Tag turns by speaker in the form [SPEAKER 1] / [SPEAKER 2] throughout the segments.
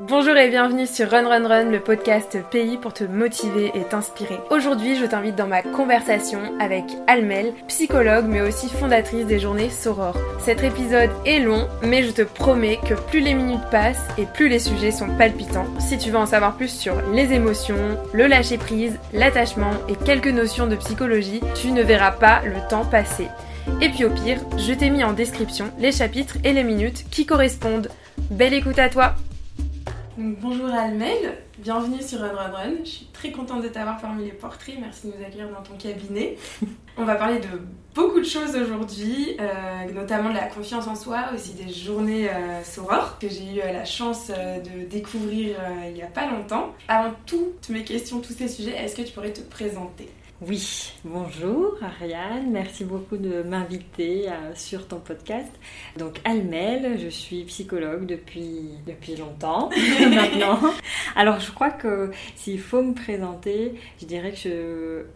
[SPEAKER 1] Bonjour et bienvenue sur Run Run Run, le podcast pays pour te motiver et t'inspirer. Aujourd'hui, je t'invite dans ma conversation avec Almel, psychologue mais aussi fondatrice des journées Soror. Cet épisode est long, mais je te promets que plus les minutes passent et plus les sujets sont palpitants. Si tu veux en savoir plus sur les émotions, le lâcher prise, l'attachement et quelques notions de psychologie, tu ne verras pas le temps passer. Et puis au pire, je t'ai mis en description les chapitres et les minutes qui correspondent. Belle écoute à toi bonjour Almel, bienvenue sur Run Run Run. Je suis très contente de t'avoir parmi les portraits. Merci de nous accueillir dans ton cabinet. On va parler de beaucoup de choses aujourd'hui, euh, notamment de la confiance en soi, aussi des journées euh, que j'ai eu euh, la chance euh, de découvrir il n'y a pas longtemps. Avant toutes mes questions, tous ces sujets, est-ce que tu pourrais te présenter?
[SPEAKER 2] Oui, bonjour Ariane, merci beaucoup de m'inviter euh, sur ton podcast. Donc Almel, je suis psychologue depuis, depuis longtemps maintenant. Alors je crois que s'il faut me présenter, je dirais que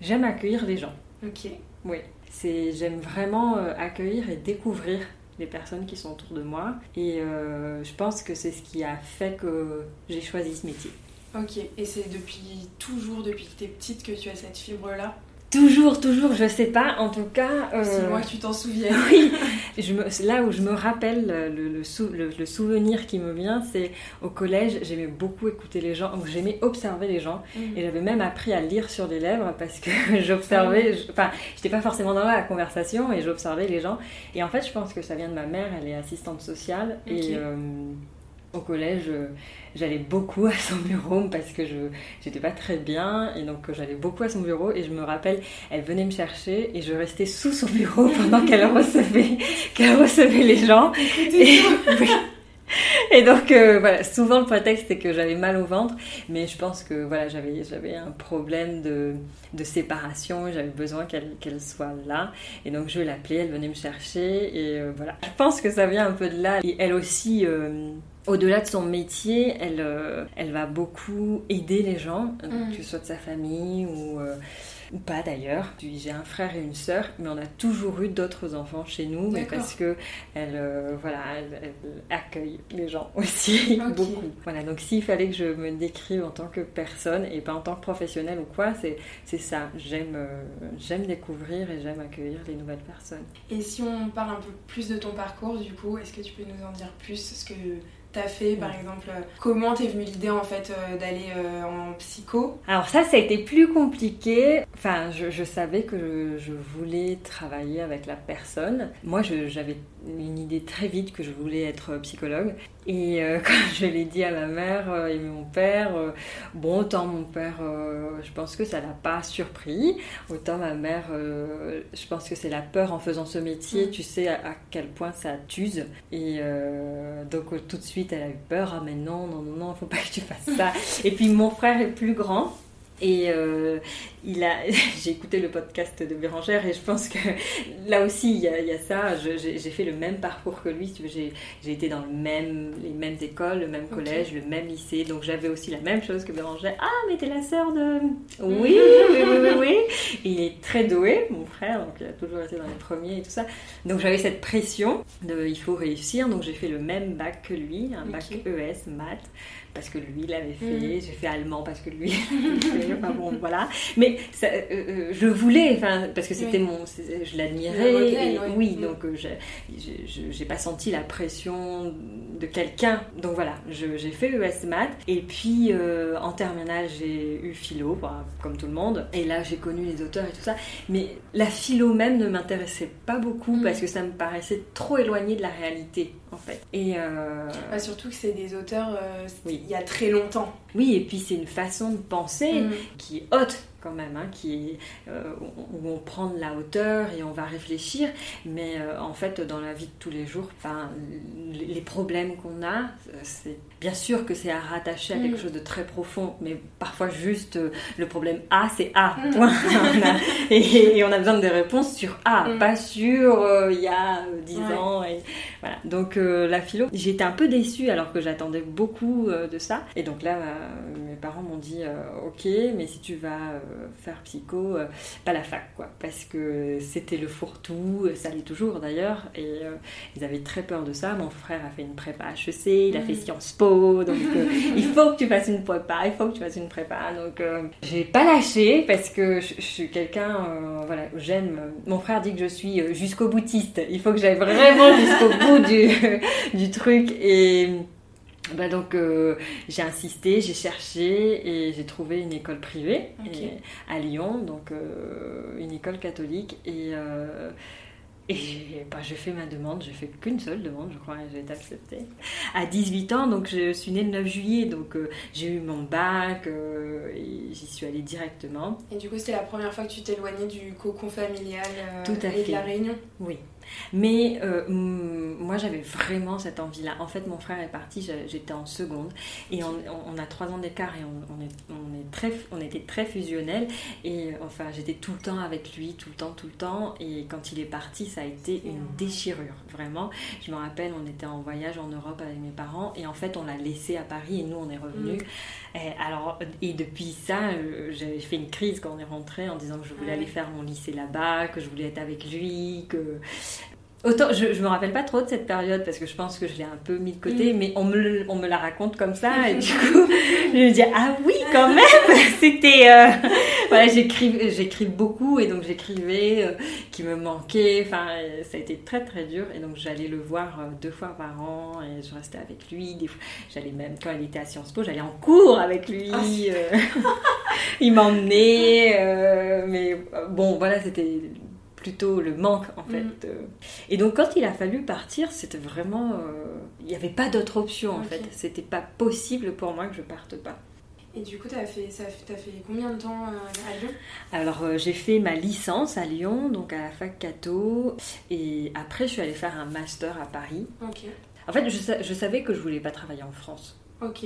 [SPEAKER 2] j'aime accueillir les gens.
[SPEAKER 1] Ok.
[SPEAKER 2] Oui, c'est j'aime vraiment euh, accueillir et découvrir les personnes qui sont autour de moi. Et euh, je pense que c'est ce qui a fait que j'ai choisi ce métier.
[SPEAKER 1] Ok, et c'est depuis toujours, depuis que tu es petite, que tu as cette fibre-là
[SPEAKER 2] Toujours, toujours, je sais pas, en tout cas.
[SPEAKER 1] Euh... C'est moi que tu t'en souviens.
[SPEAKER 2] oui, je me, là où je me rappelle le, le, souvenir qui me vient, c'est au collège, j'aimais beaucoup écouter les gens, j'aimais observer les gens, mhm. et j'avais même appris à lire sur les lèvres parce que j'observais, ah enfin, j'étais pas forcément dans la conversation et j'observais les gens. Et en fait, je pense que ça vient de ma mère, elle est assistante sociale, et. Euh, au collège, euh, j'allais beaucoup à son bureau parce que je j'étais pas très bien et donc j'allais beaucoup à son bureau et je me rappelle, elle venait me chercher et je restais sous son bureau pendant qu'elle recevait qu'elle recevait les gens. Et, et donc euh, voilà, souvent le prétexte c'est que j'avais mal au ventre, mais je pense que voilà j'avais j'avais un problème de, de séparation, j'avais besoin qu'elle qu'elle soit là, et donc je l'appelais, elle venait me chercher et euh, voilà. Je pense que ça vient un peu de là. Et elle aussi au-delà de son métier, elle, euh, elle va beaucoup aider les gens, mm. que ce soit de sa famille ou, euh, ou pas d'ailleurs. J'ai un frère et une sœur, mais on a toujours eu d'autres enfants chez nous, mais parce que elle, euh, voilà, elle, accueille les gens aussi beaucoup. Voilà, donc s'il fallait que je me décrive en tant que personne et pas en tant que professionnelle ou quoi, c'est ça. J'aime j'aime découvrir et j'aime accueillir les nouvelles personnes.
[SPEAKER 1] Et si on parle un peu plus de ton parcours, du coup, est-ce que tu peux nous en dire plus ce que t'as fait par exemple Comment t'es venue l'idée en fait euh, d'aller euh, en psycho?
[SPEAKER 2] Alors ça, ça a été plus compliqué. Enfin, je, savais que je, voulais travailler avec la personne. Moi, j'avais une idée très vite que je voulais être psychologue. Et euh, quand je l'ai dit à ma mère et mon père, bon, autant mon père, je pense que ça l'a pas surpris. Autant ma mère, je pense que c'est la peur en faisant ce métier. Mm. Tu sais à, à, quel point ça t'use. Et donc tout de suite, elle a eu peur. Ah, mais non, non, non, non, faut pas que tu fasses ça. Et puis mon frère est plus grand. Et euh, il a, j'ai écouté le podcast de Bérangère et je pense que là aussi il y a, ça. j'ai, fait le même parcours que lui. J'ai, été dans le même, les mêmes écoles, le même collège, le même lycée. Donc j'avais aussi la même chose que Bérangère. Ah, mais t'es la sœur de. Oui, oui, oui, oui, oui. Il est très doué, mon frère. Donc il a toujours été dans les premiers et tout ça. Donc j'avais cette pression de il faut réussir. Donc j'ai fait le même bac que lui, un bac ES, maths parce que lui l'avait fait, mm. j'ai fait allemand parce que lui fait, enfin bon voilà. Mais ça, euh, euh, je voulais, enfin parce que c'était mon, je l'admirais, oui, mm. donc euh, j'ai pas senti la pression de quelqu'un, donc voilà, j'ai fait ES maths et puis en terminale j'ai eu philo, comme tout le monde, et là j'ai connu les auteurs et tout ça, mais la philo même ne m'intéressait pas beaucoup mm. parce que ça me paraissait trop éloigné de la réalité en fait.
[SPEAKER 1] Et bah, surtout que c'est des auteurs oui il y a très longtemps.
[SPEAKER 2] Oui, et puis c'est une façon de penser mm. qui est haute quand même, hein, qui euh, où on prend de la hauteur et on va réfléchir, mais euh, en fait dans la vie de tous les jours, enfin, les problèmes qu'on a, c'est bien sûr que c'est à rattacher à quelque mm. chose de très profond, mais parfois juste euh, le problème A, c'est A, mm. point. et, on a besoin de des réponses sur A, mm. pas sur il y a 10 ans. Et, voilà. Donc la philo, j'étais un peu déçue alors que j'attendais beaucoup de ça, et donc là mes parents m'ont dit ok, mais si tu vas faire psycho, pas la fac, quoi, parce que c'était le fourre-tout, ça l'est toujours d'ailleurs, et ils avaient très peur de ça. Mon frère a fait une prépa HEC, il a fait mm. Sciences Po, donc il faut que tu fasses une prépa, il faut que tu fasses une prépa. Donc j'ai pas lâché parce que je, suis quelqu'un, voilà, j'aime. Mon frère dit que je suis jusqu'au boutiste, il faut que j'aille vraiment jusqu'au bout du, du truc et bah donc euh, j'ai insisté, j'ai cherché et j'ai trouvé une école privée à Lyon, donc euh, une école catholique. Et euh, et bah, j'ai fait ma demande, j'ai fait qu'une seule demande, je crois, et j'ai été acceptée. À 18 ans, donc je suis née le 9 juillet, donc j'ai eu mon bac et j'y suis allée directement.
[SPEAKER 1] Et du coup, c'était la première fois que tu t'éloignais du cocon familial Tout à et de la Réunion?
[SPEAKER 2] Oui, mais euh, moi, j'avais vraiment cette envie-là. En fait, mon frère est parti, j'étais en seconde. Et on, a trois ans d'écart et on, est, on, est très, on était très fusionnels. Et enfin, j'étais tout le temps avec lui, tout le temps, tout le temps. Et quand il est parti, ça a été une déchirure, vraiment. Je me rappelle, on était en voyage en Europe avec mes parents. Et en fait, on l'a laissé à Paris et nous, on est revenus. Mm. Et, alors, et depuis ça, euh, j'avais fait une crise quand on est rentré en disant que je voulais aller faire mon lycée là-bas, que je voulais être avec lui, que Autant, je, je me rappelle pas trop de cette période parce que je pense que je l'ai un peu mis de côté, mm. mais on me, on me la raconte comme ça et du coup, je me dis ah oui quand même, c'était euh, voilà j'écris beaucoup et donc j'écrivais euh, qui me manquait, enfin ça a été très très dur et donc j'allais le voir euh, deux fois par an et je restais avec lui, des fois j'allais même quand il était à Sciences Po, j'allais en cours avec lui, ah, il m'emmenait, mais bon voilà c'était plutôt le manque en fait. Mm. Et donc quand il a fallu partir, c'était vraiment... Euh, il n'y avait pas d'autre option en fait. C'était pas possible pour moi que je parte pas.
[SPEAKER 1] Et du coup, tu as as fait combien de temps euh, à Lyon?
[SPEAKER 2] Alors, euh, j'ai fait ma licence à Lyon, donc à la fac Cato. Et après, je suis allée faire un master à Paris. En fait, je, je savais que je voulais pas travailler en France.
[SPEAKER 1] Ok.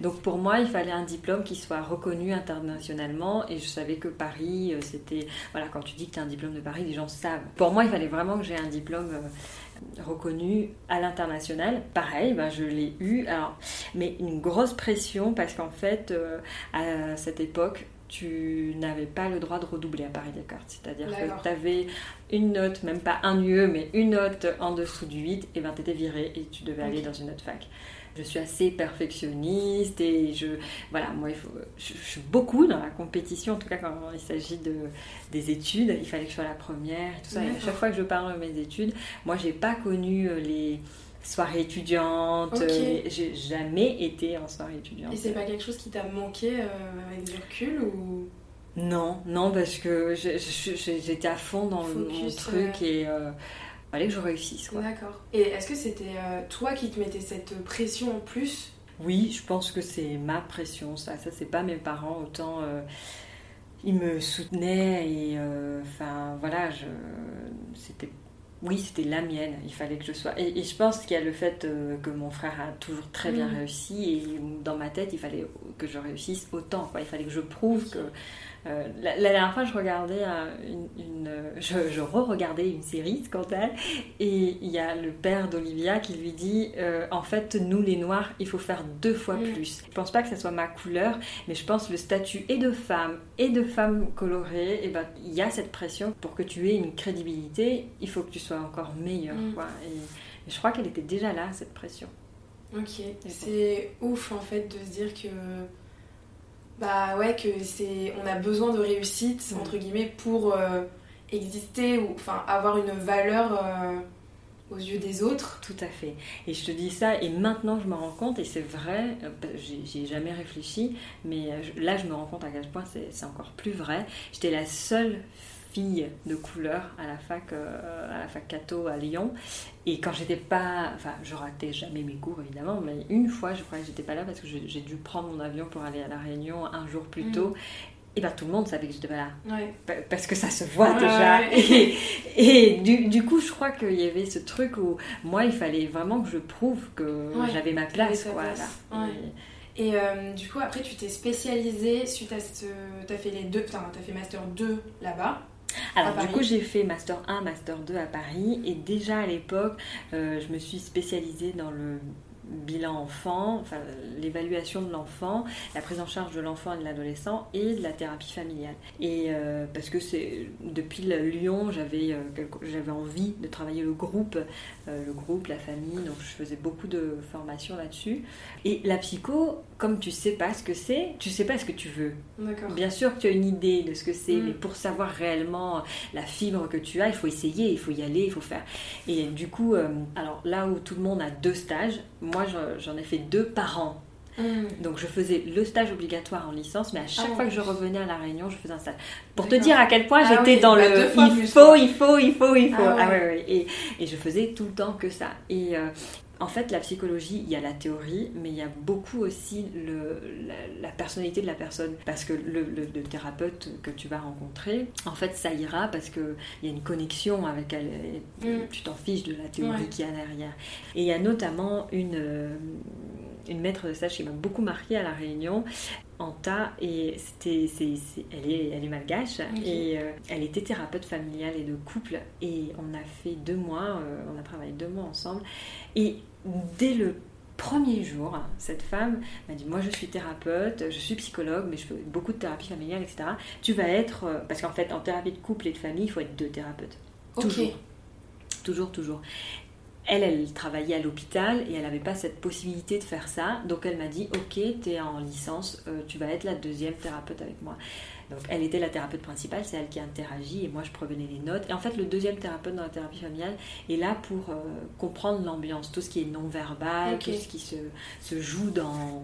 [SPEAKER 2] Donc pour moi, il fallait un diplôme qui soit reconnu internationalement et je savais que Paris, euh, c'était... Voilà, quand tu dis que tu as un diplôme de Paris, les gens savent. Pour moi, il fallait vraiment que j'ai un diplôme euh, reconnu à l'international. Pareil, ben, je l'ai eu. Alors, mais une grosse pression parce qu'en fait, euh, à cette époque, tu n'avais pas le droit de redoubler à Paris Descartes. C'est-à-dire que tu avais une note, même pas un UE, mais une note en dessous du 8, et ben tu étais viré et tu devais aller dans une autre fac je suis assez perfectionniste et je voilà moi il faut, je, suis beaucoup dans la compétition en tout cas quand il s'agit de des études. Il fallait que je sois la première et tout ça. Et à chaque fois que je parle de mes études moi j'ai pas connu euh, les soirées étudiantes euh, j'ai jamais été en soirée étudiante.
[SPEAKER 1] Et c'est pas quelque chose qui t'a manqué euh, avec du recul ou?
[SPEAKER 2] Non, non, parce que j'étais à fond dans le, mon truc et fallait que je réussisse.
[SPEAKER 1] D'accord. Et est-ce que c'était euh, toi qui te mettais cette pression en plus?
[SPEAKER 2] Oui, je pense que c'est ma pression, ça. Ça, c'est pas mes parents, autant. Euh, ils me soutenaient et euh, enfin voilà je c'était oui, c'était la mienne. Il fallait que je sois. Et, je pense qu'il y a le fait que mon frère a toujours très bien mm. réussi. Et dans ma tête, il fallait que je réussisse autant. Quoi. Il fallait que je prouve que euh, la, dernière fois, je regardais une, je, re-regardais une série, Scandale, et il y a le père d'Olivia qui lui dit euh, En fait, nous les Noirs, il faut faire deux fois mm. plus. Je pense pas que ça soit ma couleur, mais je pense le statut et de femme et de femme colorée, et ben il y a cette pression pour que tu aies une crédibilité, il faut que tu sois encore meilleur. Mm. Et, je crois qu'elle était déjà là, cette pression.
[SPEAKER 1] Ok, c'est ouf en fait de se dire que bah ouais que c'est on a besoin de réussite mm. entre guillemets pour euh, exister ou enfin avoir une valeur euh, aux yeux des autres.
[SPEAKER 2] Tout à fait. Et je te dis ça et maintenant je me rends compte et c'est vrai, euh, j'y ai jamais réfléchi, mais là je me rends compte à quel point c'est encore plus vrai. J'étais la seule de couleur à la fac, à la fac Cato à Lyon. Et quand j'étais pas, enfin, je ratais jamais mes cours évidemment, mais une fois, je crois que j'étais pas là parce que j'ai dû prendre mon avion pour aller à la Réunion un jour plus mm. tôt. Et bien tout le monde savait que j'étais pas là. Parce que ça se voit déjà. Et, du, coup, je crois qu'il y avait ce truc où moi, il fallait vraiment que je prouve que j'avais ma place. Quoi,
[SPEAKER 1] Et, euh, du coup, après, tu t'es spécialisée suite à ce. Tu as fait les deux. Enfin, tu as fait Master 2 là-bas.
[SPEAKER 2] Alors du coup j'ai fait Master 1, Master 2 à Paris et déjà à l'époque euh, je me suis spécialisée dans le bilan enfant, enfin, l'évaluation de l'enfant, la prise en charge de l'enfant et de l'adolescent et de la thérapie familiale. Et euh, parce que c'est depuis Lyon, j'avais euh, j'avais envie de travailler le groupe, le groupe, la famille, donc je faisais beaucoup de formations là-dessus. Et la psycho, comme tu sais pas ce que c'est, tu sais pas ce que tu veux. Bien sûr que tu as une idée de ce que c'est, mm. mais pour savoir réellement la fibre que tu as, il faut essayer, il faut y aller, il faut faire. Et du coup, alors là où tout le monde a deux stages, moi j'en ai fait deux par an. Hmm. Donc je faisais le stage obligatoire en licence, mais à chaque ah fois que je revenais à la Réunion, je faisais un stage. Pour te dire à quel point ah j'étais dans bah, le il faut, il faut, il faut, il faut, ah, et, et, je faisais tout le temps que ça. Et, euh, en fait, la psychologie, il y a la théorie, mais il y a beaucoup aussi le, la, personnalité de la personne. Parce que le, thérapeute que tu vas rencontrer, en fait, ça ira parce qu'il y a une connexion avec elle. Mm. Tu t'en fiches de la théorie qui qu'il y a derrière. Et il y a notamment une, euh, une maître de stage qui m'a beaucoup marqué à La Réunion. Anta et c'était elle est elle est malgache et euh, elle était thérapeute familiale et de couple et on a fait deux mois euh, on a travaillé deux mois ensemble et dès le premier jour cette femme m'a dit moi je suis thérapeute je suis psychologue mais je fais beaucoup de thérapie familiale etc tu vas être euh, parce qu'en fait en thérapie de couple et de famille il faut être deux thérapeutes. Toujours. Toujours toujours elle, elle travaillait à l'hôpital et elle n'avait pas cette possibilité de faire ça. Donc elle m'a dit, ok, tu es en licence, euh, tu vas être la deuxième thérapeute avec moi. Donc elle était la thérapeute principale, c'est elle qui interagit et moi je prevenais les notes. Et en fait le deuxième thérapeute dans la thérapie familiale est là pour euh, comprendre l'ambiance, tout ce qui est non-verbal, tout ce qui se, se joue dans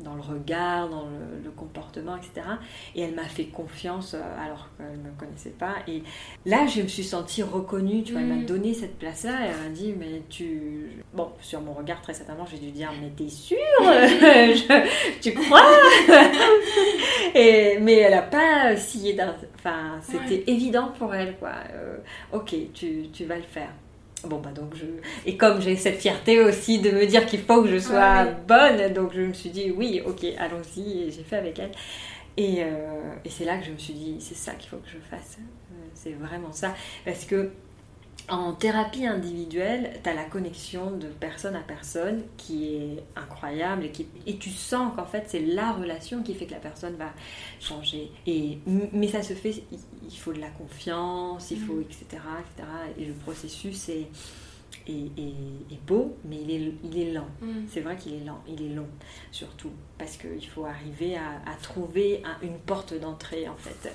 [SPEAKER 2] dans le regard, dans le, comportement, etc. Et elle m'a fait confiance euh, alors qu'elle ne me connaissait pas. Et là, je me suis sentie reconnue, tu vois, elle m'a mm. donné cette place-là. Elle m'a dit, mais tu... Bon, sur mon regard, très certainement, j'ai dû dire, mais t'es sûre? Tu crois? Et, Mais elle n'a pas scié Enfin, c'était évident pour elle, quoi. Euh, ok, tu, tu vas le faire. Bon, bah donc je. Et comme j'ai cette fierté aussi de me dire qu'il faut que je sois bonne, donc je me suis dit oui, ok, allons-y, et j'ai fait avec elle. Et, euh, et c'est là que je me suis dit, c'est ça qu'il faut que je fasse. Euh, c'est vraiment ça. Parce que en thérapie individuelle, tu as la connexion de personne à personne qui est incroyable et, qui, et tu sens qu'en fait c'est la relation qui fait que la personne va changer. Et, mais ça se fait, il faut de la confiance, il faut mm. etc. etc. Et le processus est, est, beau, mais il est, il est lent. Mm. C'est vrai qu'il est lent, il est long surtout, parce qu'il faut arriver à, à trouver une porte d'entrée en fait.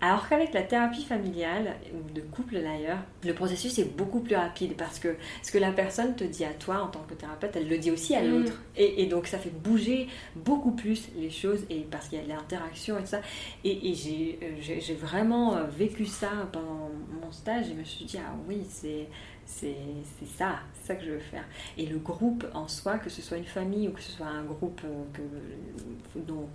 [SPEAKER 2] Alors qu'avec la thérapie familiale, ou de couple d'ailleurs, le processus est beaucoup plus rapide parce que ce que la personne te dit à toi en tant que thérapeute, elle le dit aussi à mm. l'autre. Et, donc ça fait bouger beaucoup plus les choses et parce qu'il y a de l'interaction et tout ça. Et, et euh, j'ai vraiment euh, vécu ça pendant mon stage et je me suis dit, ah oui, c'est c'est ça, ça que je veux faire. Et le groupe en soi, que ce soit une famille ou que ce soit un groupe euh, dont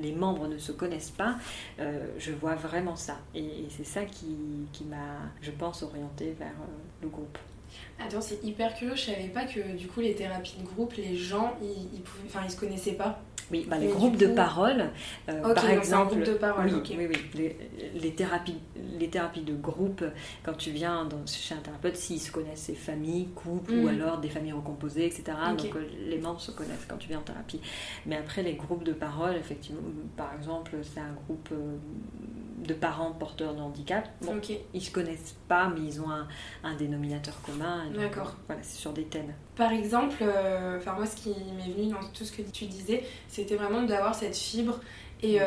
[SPEAKER 2] les membres ne se connaissent pas, euh, je vois vraiment ça. Et, c'est ça qui, qui m'a, je pense, orienté vers euh, le groupe.
[SPEAKER 1] Attends, c'est hyper curieux, je savais pas que du coup les thérapies de groupe, les gens, ils, ils, enfin, ils se connaissaient pas.
[SPEAKER 2] Oui, bah, les groupes de parole, euh, par exemple.
[SPEAKER 1] de parole,
[SPEAKER 2] oui, oui, oui. Les, thérapies, les thérapies de groupe, quand tu viens dans, chez un thérapeute, s'ils se connaissent, c'est familles, couples ou mm. alors des familles recomposées, etc. Donc euh, les membres se connaissent quand tu viens en thérapie. Mais après, les groupes de parole, effectivement, par exemple, c'est un groupe euh, de parents porteurs de handicap. Bon, Ils se connaissent pas, mais ils ont un, un dénominateur commun.
[SPEAKER 1] D'accord.
[SPEAKER 2] Voilà, c'est sur des thèmes.
[SPEAKER 1] Par exemple, euh, enfin moi, ce qui m'est venu dans tout ce que tu disais, c'était vraiment d'avoir cette fibre et euh,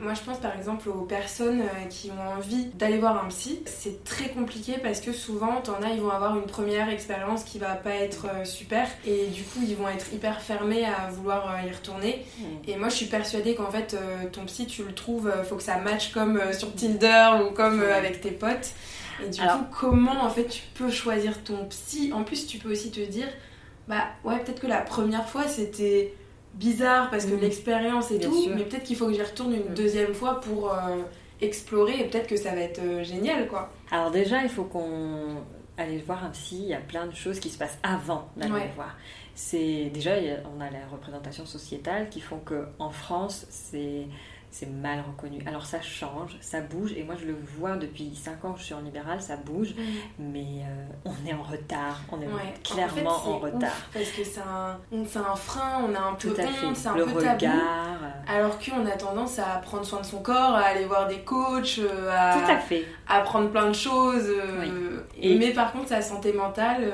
[SPEAKER 1] moi, je pense par exemple aux personnes euh, qui ont envie d'aller voir un psy. C'est très compliqué parce que souvent, t'en as, ils vont avoir une première expérience qui va pas être euh, super et du coup, ils vont être hyper fermés à vouloir y retourner. Mm. Et moi, je suis persuadée qu'en fait, ton psy, tu le trouves, faut que ça matche comme sur Tinder ou comme avec tes potes. Et du coup, comment en fait tu peux choisir ton psy? En plus, tu peux aussi te dire, bah ouais, peut-être que la première fois c'était bizarre parce que mm. l'expérience et tout, mais peut-être qu'il faut que j'y retourne une mm. deuxième fois pour euh, explorer et peut-être que ça va être euh, génial quoi.
[SPEAKER 2] Alors déjà, il faut qu'on aille voir un psy, il y a plein de choses qui se passent avant d'aller voir. C'est déjà on a la représentation sociétale qui font que en France, c'est c'est mal reconnu. Alors ça change, ça bouge, et moi je le vois depuis 5 ans que je suis en libéral, ça bouge, mais euh, on est en retard, on est clairement en, retard.
[SPEAKER 1] parce que c'est un, un, frein, on a un peu honte, c'est un
[SPEAKER 2] le
[SPEAKER 1] peu
[SPEAKER 2] regard. tabou.
[SPEAKER 1] Alors qu'on a tendance à prendre soin de son corps, à aller voir des coachs, euh, à,
[SPEAKER 2] Tout à, fait.
[SPEAKER 1] à prendre plein de choses. Euh, et... Mais par contre, sa santé mentale...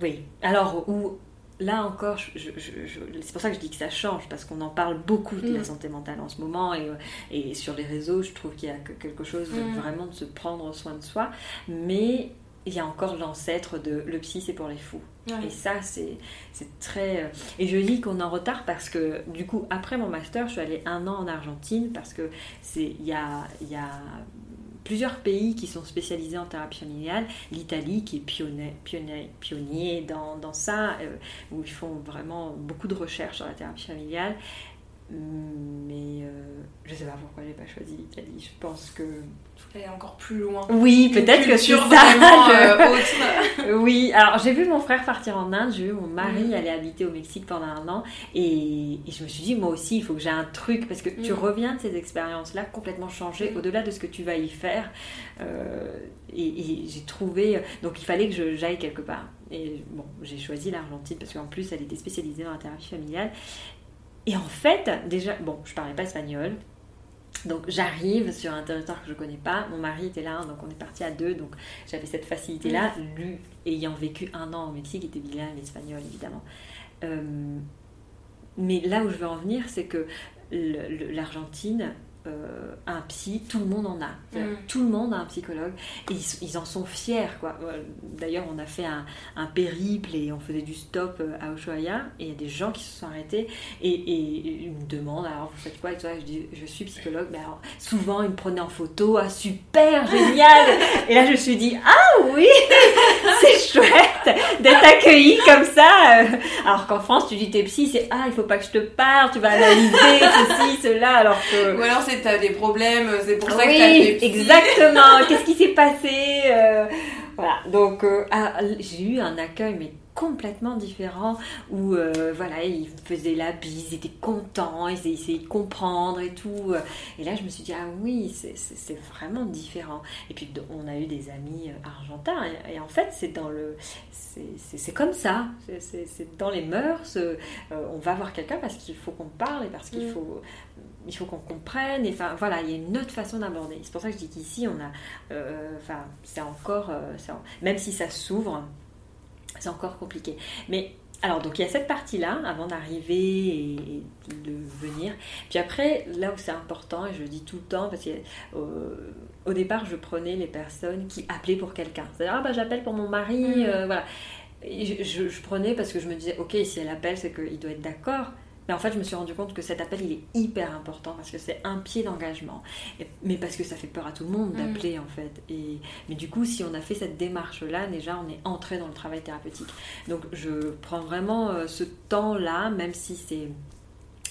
[SPEAKER 2] Oui, alors où là encore, c'est pour ça que je dis que ça change, parce qu'on en parle beaucoup de la mm. santé mentale en ce moment, et, et sur les réseaux, je trouve qu'il y a quelque chose de mm. vraiment de se prendre soin de soi, mais il y a encore l'ancêtre de le psy, c'est pour les fous. Et ça, c'est très... Euh, et je dis qu'on est en retard parce que, du coup, après mon master, je suis allée un an en Argentine, parce que il y a, y a plusieurs pays qui sont spécialisés en thérapie familiale. L'Italie qui est pionnier, dans ça, euh, où ils font vraiment beaucoup de recherches sur la thérapie familiale. Mais euh, je ne sais pas pourquoi j'ai pas choisi l'Italie. Je pense que
[SPEAKER 1] elle est encore plus loin.
[SPEAKER 2] Oui, peut-être que c'est ça. Euh, oui, alors j'ai vu mon frère partir en Inde, j'ai vu mon mari mm. aller habiter au Mexique pendant un an, et, je me suis dit moi aussi il faut que j'ai un truc parce que tu mm. reviens de ces expériences-là complètement changées, mm. au-delà de ce que tu vas y faire. Euh, et, j'ai trouvé donc il fallait que j'aille quelque part. Et bon, j'ai choisi l'Argentine parce qu'en plus elle était spécialisée dans la thérapie familiale. Et en fait, déjà, bon, je parlais pas espagnol, donc j'arrive sur un territoire que je connais pas. Mon mari était là, donc on est parti à deux. Donc j'avais cette facilité-là. Mm. Lui, ayant vécu un an au Mexique, était bilingue espagnol évidemment. Euh, mais là où je veux en venir, c'est que l'Argentine, euh, un psy, tout le monde en a. Mm. Tout le monde a un psychologue. Et ils, en sont fiers. quoi. Euh, d'ailleurs, on a fait un, périple et on faisait du stop euh, à Ushuaia. Et il y a des gens qui se sont arrêtés et, ils me demandent alors, vous faites quoi et Je dis je suis psychologue. Mais alors, souvent, ils me prenaient en photo. Ah, super, génial Et là, je me suis dit ah oui C'est chouette d'être accueilli comme ça. Alors qu'en France, tu dis t'es psy, c'est ah, il faut pas que je te parle, tu vas analyser ceci, cela. Alors que.
[SPEAKER 1] Ou alors, c'est t'as des problèmes, c'est pour ça
[SPEAKER 2] que
[SPEAKER 1] t'as fait
[SPEAKER 2] exactement. Qu'est-ce qui s'est passé euh, Voilà. Donc, euh, ah, j'ai eu un accueil, mais complètement différent où euh, voilà ils faisaient la bise ils étaient contents ils essayaient de comprendre et tout et là je me suis dit ah oui c'est vraiment différent et puis on a eu des amis argentins et, en fait c'est dans le c'est comme ça c'est dans les mœurs on va voir quelqu'un parce qu'il faut qu'on parle et parce qu'il mm. faut il faut qu'on comprenne. Et enfin, voilà, il y a une autre façon d'aborder. C'est pour ça que je dis qu'ici, on a, euh, enfin, c'est encore, euh, même si ça s'ouvre, c'est encore compliqué. Mais alors, donc il y a cette partie-là avant d'arriver et, de venir. Puis après, là où c'est important, et je le dis tout le temps, parce qu'au au départ, je prenais les personnes qui appelaient pour quelqu'un. C'est-à-dire, ah bah j'appelle pour mon mari, mmh. euh, voilà. je, je, prenais parce que je me disais, ok, si elle appelle, c'est qu'il doit être d'accord. Mais en fait, je me suis rendu compte que cet appel, il est hyper important parce que c'est un pied d'engagement. Mais parce que ça fait peur à tout le monde d'appeler, mm. en fait. Et, mais du coup, si on a fait cette démarche-là, déjà, on est entré dans le travail thérapeutique. Donc, je prends vraiment euh, ce temps-là, même si c'est...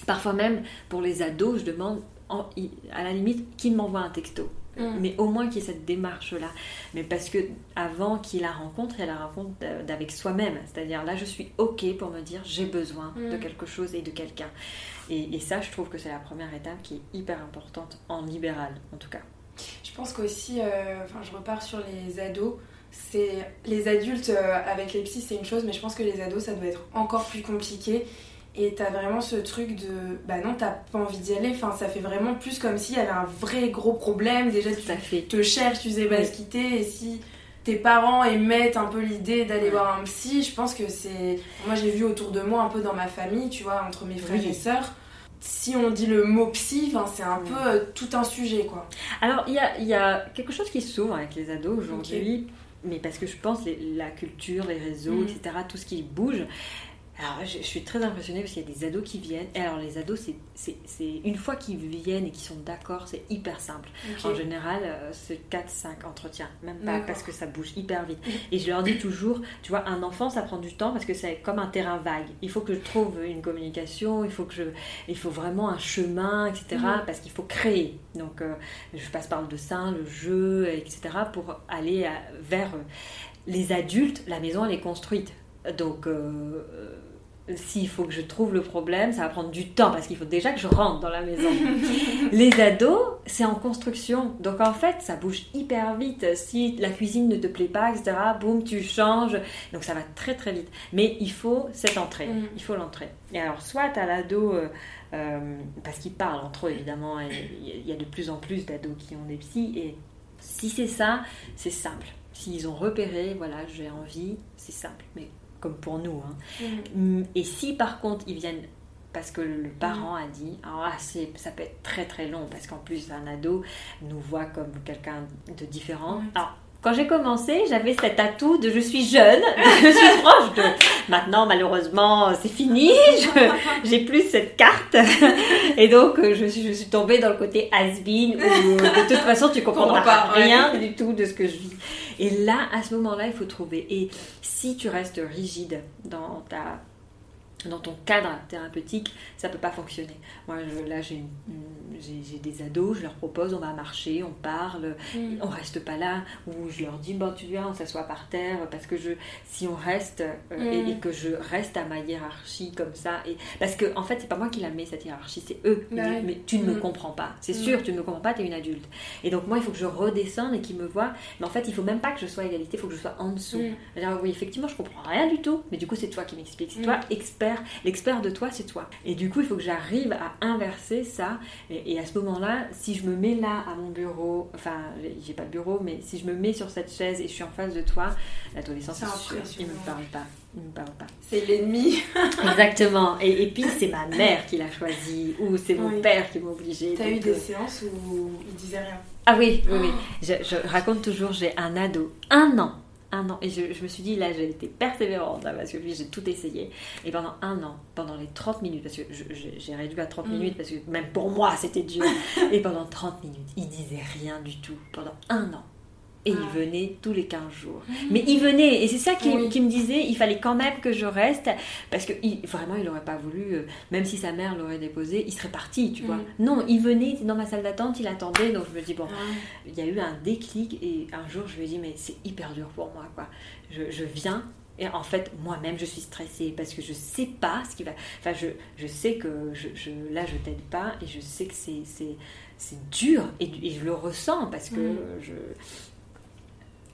[SPEAKER 2] Parfois même, pour les ados, je demande, à la limite, qui m'envoie un texto Mm. Mais au moins qu'il y ait cette démarche-là. Mais parce que avant qu'il la rencontre, il y a la rencontre d'avec soi-même. C'est-à-dire là, je suis OK pour me dire j'ai besoin de mm. quelque chose et de quelqu'un. Et, ça, je trouve que c'est la première étape qui est hyper importante en libéral, en tout cas.
[SPEAKER 1] Je pense qu'aussi, euh, enfin, je repars sur les ados. C'est les adultes euh, avec les psys, c'est une chose, mais je pense que les ados, ça doit être encore plus compliqué et t'as vraiment ce truc de bah non t'as pas envie d'y aller. Enfin ça fait vraiment plus comme s'il y avait un vrai gros problème. Déjà tu te cherches tu sais pas se quitter et si tes parents émettent un peu l'idée d'aller voir un psy je pense que c'est moi j'ai vu autour de moi un peu dans ma famille tu vois entre mes frères et sœurs. Si on dit le mot psy, c'est un peu euh, tout un sujet quoi.
[SPEAKER 2] Alors il y a, y a, quelque chose qui s'ouvre avec les ados aujourd'hui, mais parce que je pense la culture, les réseaux, mm. etc., tout ce qui bouge, alors, je, suis très impressionnée parce qu'il y a des ados qui viennent. Et alors, les ados, c'est une fois qu'ils viennent et qu'ils sont d'accord, c'est hyper simple. En général, euh, c'est 4-5 entretiens, même pas parce que ça bouge hyper vite. Et je leur dis toujours, tu vois, un enfant, ça prend du temps parce que c'est comme un terrain vague. Il faut que je trouve une communication, il faut que je, il faut vraiment un chemin, etc. Mhm. Parce qu'il faut créer. Donc, euh, je passe par le dessin, le jeu, etc. pour aller vers euh, les adultes. La maison, elle est construite. Donc, s'il faut que je trouve le problème, ça va prendre du temps parce qu'il faut déjà que je rentre dans la maison. les ados, c'est en construction. Donc en fait, ça bouge hyper vite. Si la cuisine ne te plaît pas, etc., boum, tu changes. Donc ça va très très vite. Mais il faut cette entrée. Mm. Il faut l'entrée. Et alors, soit tu as l'ado, euh, euh, parce qu'ils parlent entre eux évidemment, il y a de plus en plus d'ados qui ont des psys. Et si c'est ça, c'est simple. S'ils ont repéré, voilà, j'ai envie, c'est simple. Mais comme pour nous. Hein. Mm. Et si par contre ils viennent parce que le parent a dit, ah, ça peut être très très long parce qu'en plus un ado nous voit comme quelqu'un de différent. Alors, quand j'ai commencé, j'avais cet atout de je suis jeune, je suis proche de. Maintenant, malheureusement, c'est fini, j'ai plus cette carte. Et donc, je suis, je suis tombée dans le côté has-been où de toute façon, tu comprendras rien du tout de ce que je vis. Et là, à ce moment-là, il faut trouver. Et si tu restes rigide dans ta dans ton cadre thérapeutique, ça peut pas fonctionner. Moi, là, j'ai des ados, je leur propose, on va marcher, on parle, mm. on reste pas là, ou je leur dis, bon, tu viens, on s'assoit par terre, parce que je, si on reste euh, et, mm. que je reste à ma hiérarchie comme ça, et parce que en fait, c'est pas moi qui la mets cette hiérarchie, c'est eux. Mais, tu ne me mm. comprends pas, c'est sûr, tu ne me comprends pas, tu es une adulte. Et donc moi, il faut que je redescende et qu'ils me voient. Mais en fait, il faut même pas que je sois égalité, il faut que je sois en dessous. Alors, oui, effectivement, je comprends rien du tout, mais du coup, c'est toi qui m'expliques, c'est toi expert L'expert de toi, c'est toi. Et du coup, il faut que j'arrive à inverser ça. Et, à ce moment-là, si je me mets là à mon bureau, enfin, j'ai pas de bureau, mais si je me mets sur cette chaise et je suis en face de toi, l'adolescent, c'est sûr, il me parle pas. Il me parle pas.
[SPEAKER 1] C'est l'ennemi.
[SPEAKER 2] Exactement. Et, puis, c'est ma mère qui l'a choisi, ou c'est mon père qui m'a obligé.
[SPEAKER 1] T'as eu des euh, séances où il disait rien
[SPEAKER 2] Ah oui, oui, oui. Je, je raconte toujours, j'ai un ado, un an, un an. Et je, me suis dit, là, j'ai été persévérante, parce que j'ai tout essayé. Et pendant un an, pendant les 30 minutes, parce que j'ai réduit à 30 mm. minutes, parce que même pour moi, c'était dur. et pendant 30 minutes, il disait rien du tout. Pendant un an. Et il ah. venait tous les 15 jours. Mmh. Mais il venait, et c'est ça qui, me disait, il fallait quand même que je reste, parce que vraiment, il n'aurait pas voulu, euh, même si sa mère l'aurait déposé, il serait parti, tu vois. Mmh. Non, il venait dans ma salle d'attente, il attendait, donc je me dis, bon, ah. il y a eu un déclic, et un jour, je lui ai dit, mais c'est hyper dur pour moi, quoi. Je, viens, et en fait, moi-même, je suis stressée parce que je sais pas ce qui va. Enfin, je, je sais que je, je là, je t'aide pas et je sais que c'est dur et, et, je le ressens parce que mmh. je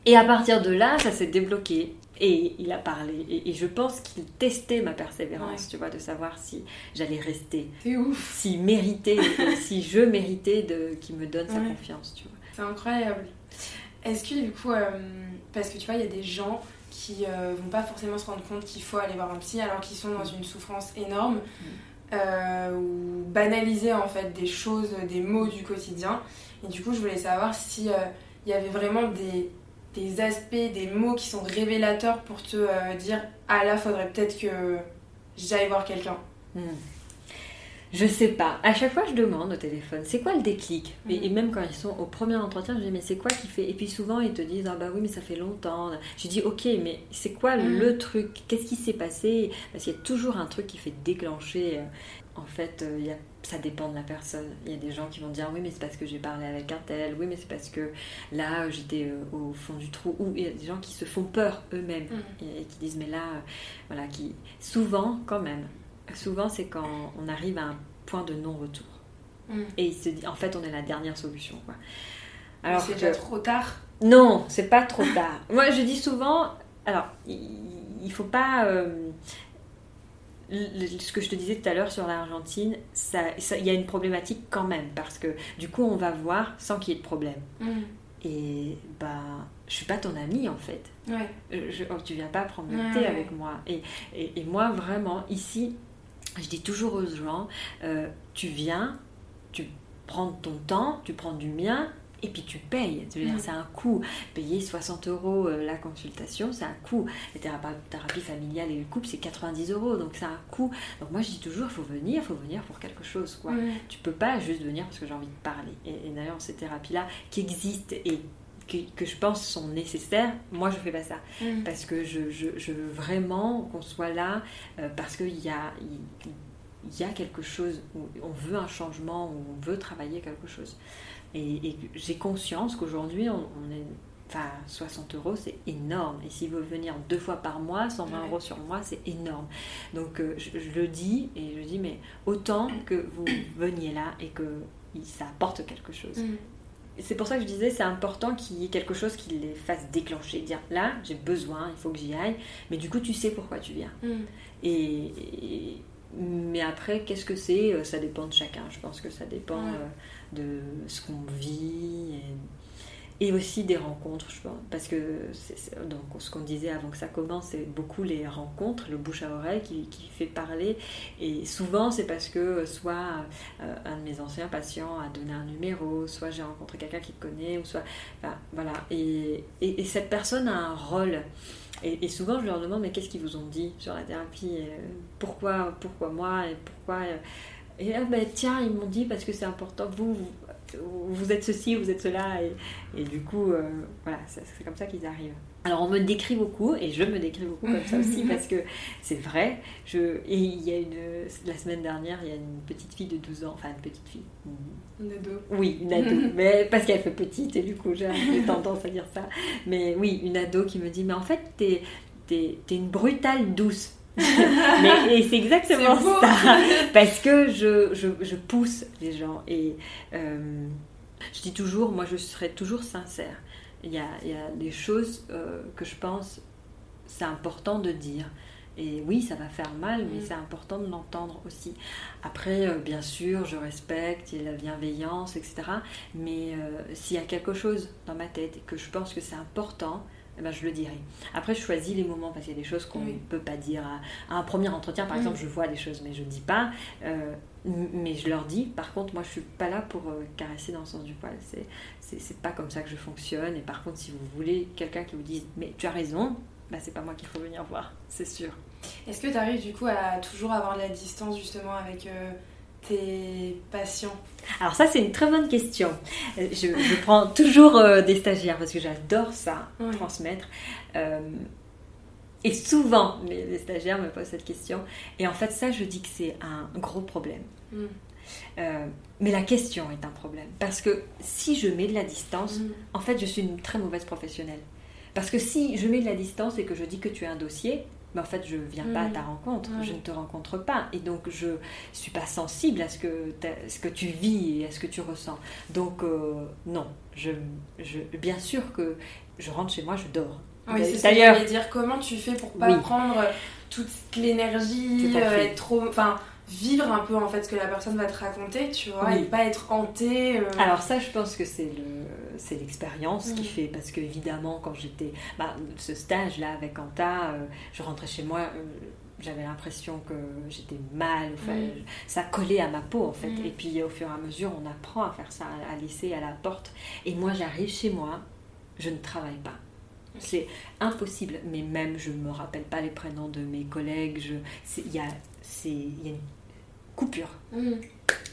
[SPEAKER 2] et à partir de là, ça s'est débloqué. Et il a parlé. Et, je pense qu'il testait ma persévérance, tu vois, de savoir si j'allais rester.
[SPEAKER 1] C'est ouf.
[SPEAKER 2] Si méritait, si je méritais de qu'il me donne sa confiance, tu vois.
[SPEAKER 1] C'est incroyable. Est-ce que du coup, euh, parce que tu vois, il y a des gens qui euh, vont pas forcément se rendre compte qu'il faut aller voir un psy alors qu'ils sont dans une souffrance énorme. Mm. Euh, ou banaliser en fait des choses, des mots du quotidien. Et du coup, je voulais savoir si il y avait vraiment des des aspects, des mots qui sont révélateurs pour te euh, dire ah là faudrait peut-être que j'aille voir quelqu'un hmm.
[SPEAKER 2] Je sais pas. À chaque fois, je demande au téléphone, c'est quoi le déclic? Et, même quand ils sont au premier entretien, je dis, mais c'est quoi qui fait? Et puis souvent, ils te disent, ah bah oui, mais ça fait longtemps. Je dis, ok, mais c'est quoi hmm. le truc? Qu'est-ce qui s'est passé? Parce qu'il y a toujours un truc qui fait déclencher. Euh, en fait, euh, il y a ça dépend de la personne. Il y a des gens qui vont dire oui mais c'est parce que j'ai parlé avec un tel, oui mais c'est parce que là j'étais euh, au fond du trou, ou il y a des gens qui se font peur eux-mêmes mm. et, qui disent mais là, euh, voilà, qui souvent quand même, souvent c'est quand on arrive à un point de non-retour. Mm. Et il se dit en fait on est la dernière solution. Quoi.
[SPEAKER 1] Alors c'est déjà trop tard.
[SPEAKER 2] Non, c'est pas trop tard. Moi je dis souvent, alors il, faut pas... Euh, ce que je te disais tout à l'heure sur l'Argentine, il y a une problématique quand même, parce que du coup, on va voir sans qu'il y ait de problème. Mm. Et bah, je suis pas ton amie en fait. Ouais. Je, oh, tu viens pas prendre le thé avec moi. Et, et, moi, vraiment, ici, je dis toujours aux gens, euh, tu viens, tu prends ton temps, tu prends du mien, et puis tu payes. Mm. C'est un coût. Payer 60 euros euh, la consultation, c'est un coût. La thérapie, familiale et le couple, c'est 90 euros, donc c'est un coût. Donc moi je dis toujours, il faut venir, il faut venir pour quelque chose. Quoi. Mm. Tu peux pas juste venir parce que j'ai envie de parler. Et, d'ailleurs, ces thérapies-là qui existent et que, je pense sont nécessaires, moi je fais pas ça. Mm. Parce que je, je, veux vraiment qu'on soit là, euh, parce qu'il y a, y a quelque chose, où on veut un changement, où on veut travailler quelque chose. Et, j'ai conscience qu'aujourd'hui, on, est. Enfin, 60 euros, c'est énorme. Et s'il veut venir deux fois par mois, 120 euros sur le mois, c'est énorme. Donc, euh, je, le dis et je dis, mais autant que vous veniez là et que ça apporte quelque chose. Mm. C'est pour ça que je disais, c'est important qu'il y ait quelque chose qui les fasse déclencher. Dire, là, j'ai besoin, il faut que j'y aille. Mais du coup, tu sais pourquoi tu viens. Mm. et, mais après, qu'est-ce que c'est? Euh, Ça dépend de chacun. Je pense que ça dépend euh, de ce qu'on vit et, aussi des rencontres, je pense. Parce que donc, ce qu'on disait avant que ça commence, c'est beaucoup les rencontres, le bouche à oreille qui, fait parler. Et souvent, c'est parce que soit euh, un de mes anciens patients a donné un numéro, soit j'ai rencontré quelqu'un qui connaît, ou soit. Voilà. Et, et, cette personne a un rôle. Et, souvent, je leur demande, mais qu'est-ce qu'ils vous ont dit sur la thérapie? Pourquoi, pourquoi moi? Et pourquoi Et là, ben, tiens, ils m'ont dit parce que c'est important, vous, vous, êtes ceci, vous êtes cela. Et, du coup, euh, voilà, c'est comme ça qu'ils arrivent. Alors on me décrit beaucoup et je me décris beaucoup comme ça aussi parce que c'est vrai. Je, et il y a une la semaine dernière, il y a une petite fille de 12 ans, enfin une petite fille.
[SPEAKER 1] Une ado.
[SPEAKER 2] Oui, une ado. mais parce qu'elle fait petite et du coup j'ai tendance à dire ça. Mais oui, une ado qui me dit mais en fait t'es es, une brutale douce. mais, et c'est exactement ça parce que je, je, je, pousse les gens et euh, je dis toujours moi je serai toujours sincère il y a, des choses euh, que je pense c'est important de dire. Et oui, ça va faire mal, mais mm. c'est important de l'entendre aussi. Après, euh, bien sûr, je respecte, il y a la bienveillance, etc. Mais euh, s'il y a quelque chose dans ma tête et que je pense que c'est important, eh ben, je le dirai. Après, je choisis les moments parce qu'il y a des choses qu'on ne peut pas dire. À, un premier entretien, par mm. exemple, je vois des choses, mais je ne dis pas. mais je leur dis, par contre, moi, je ne suis pas là pour caresser dans le sens du poil. C'est c'est pas comme ça que je fonctionne. Et par contre, si vous voulez quelqu'un qui vous dise, mais tu as raison, bah, c'est pas moi qu'il faut venir voir, c'est sûr.
[SPEAKER 1] Est-ce que tu arrives du coup à toujours avoir de la distance justement avec euh, tes patients
[SPEAKER 2] Alors ça c'est une très bonne question. Euh, je, prends toujours euh, des stagiaires parce que j'adore ça, transmettre. et souvent les, stagiaires me posent cette question. Et en fait ça je dis que c'est un gros problème. Euh, mais la question est un problème. Parce que si je mets de la distance, mm. en fait, je suis une très mauvaise professionnelle. Parce que si je mets de la distance et que je dis que tu es un dossier, mais en fait, je ne viens pas à ta mm. rencontre, je ne te rencontre pas. Et donc, je ne suis pas sensible à ce que, ce que tu vis et à ce que tu ressens. Donc, euh, non. Je, je, bien sûr que je rentre chez moi, je dors.
[SPEAKER 1] Oui, c'est ça que dire. Comment tu fais pour pas prendre toute l'énergie, euh, être trop... Enfin, vivre un peu en fait ce que la personne va te raconter, tu vois, et pas être hanté. Euh.
[SPEAKER 2] Alors ça, je pense que c'est le c'est l'expérience qui fait parce que évidemment quand j'étais bah, ce stage là avec Anta, euh, je rentrais chez moi. Euh, j'avais l'impression que j'étais mal, enfin, ça collait à ma peau en fait. Et puis au fur et à mesure, on apprend à faire ça, à laisser à la porte. Et moi, j'arrive chez moi, je ne travaille pas. C'est impossible, mais même je ne me rappelle pas les prénoms de mes collègues. Il y a il y a une coupure. Mm.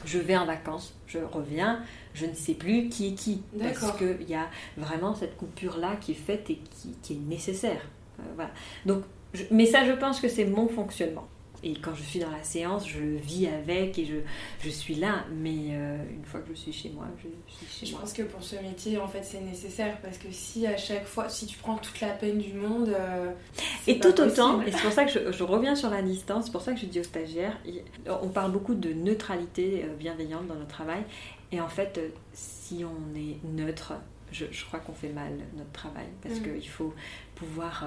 [SPEAKER 2] Je vais en vacances, je reviens, je ne sais plus qui est qui. Parce qu'il y a vraiment cette coupure-là qui est faite et qui, est nécessaire. Euh, voilà. Donc, mais ça, je pense que c'est mon fonctionnement. Et quand je suis dans la séance, je vis avec et je, je suis là. Mais euh, une fois que je suis chez moi, je suis chez
[SPEAKER 1] je
[SPEAKER 2] moi.
[SPEAKER 1] Je pense que pour ce métier, en fait, c'est nécessaire parce que si à chaque fois, si tu prends toute la peine du monde. Euh,
[SPEAKER 2] et tout autant, et c'est pour ça que je, je, reviens sur la distance, c'est pour ça que je dis aux stagiaires, on parle beaucoup de neutralité euh, bienveillante dans notre travail. Et en fait, si on est neutre, je, je crois qu'on fait mal notre travail parce mm. qu'il faut pouvoir.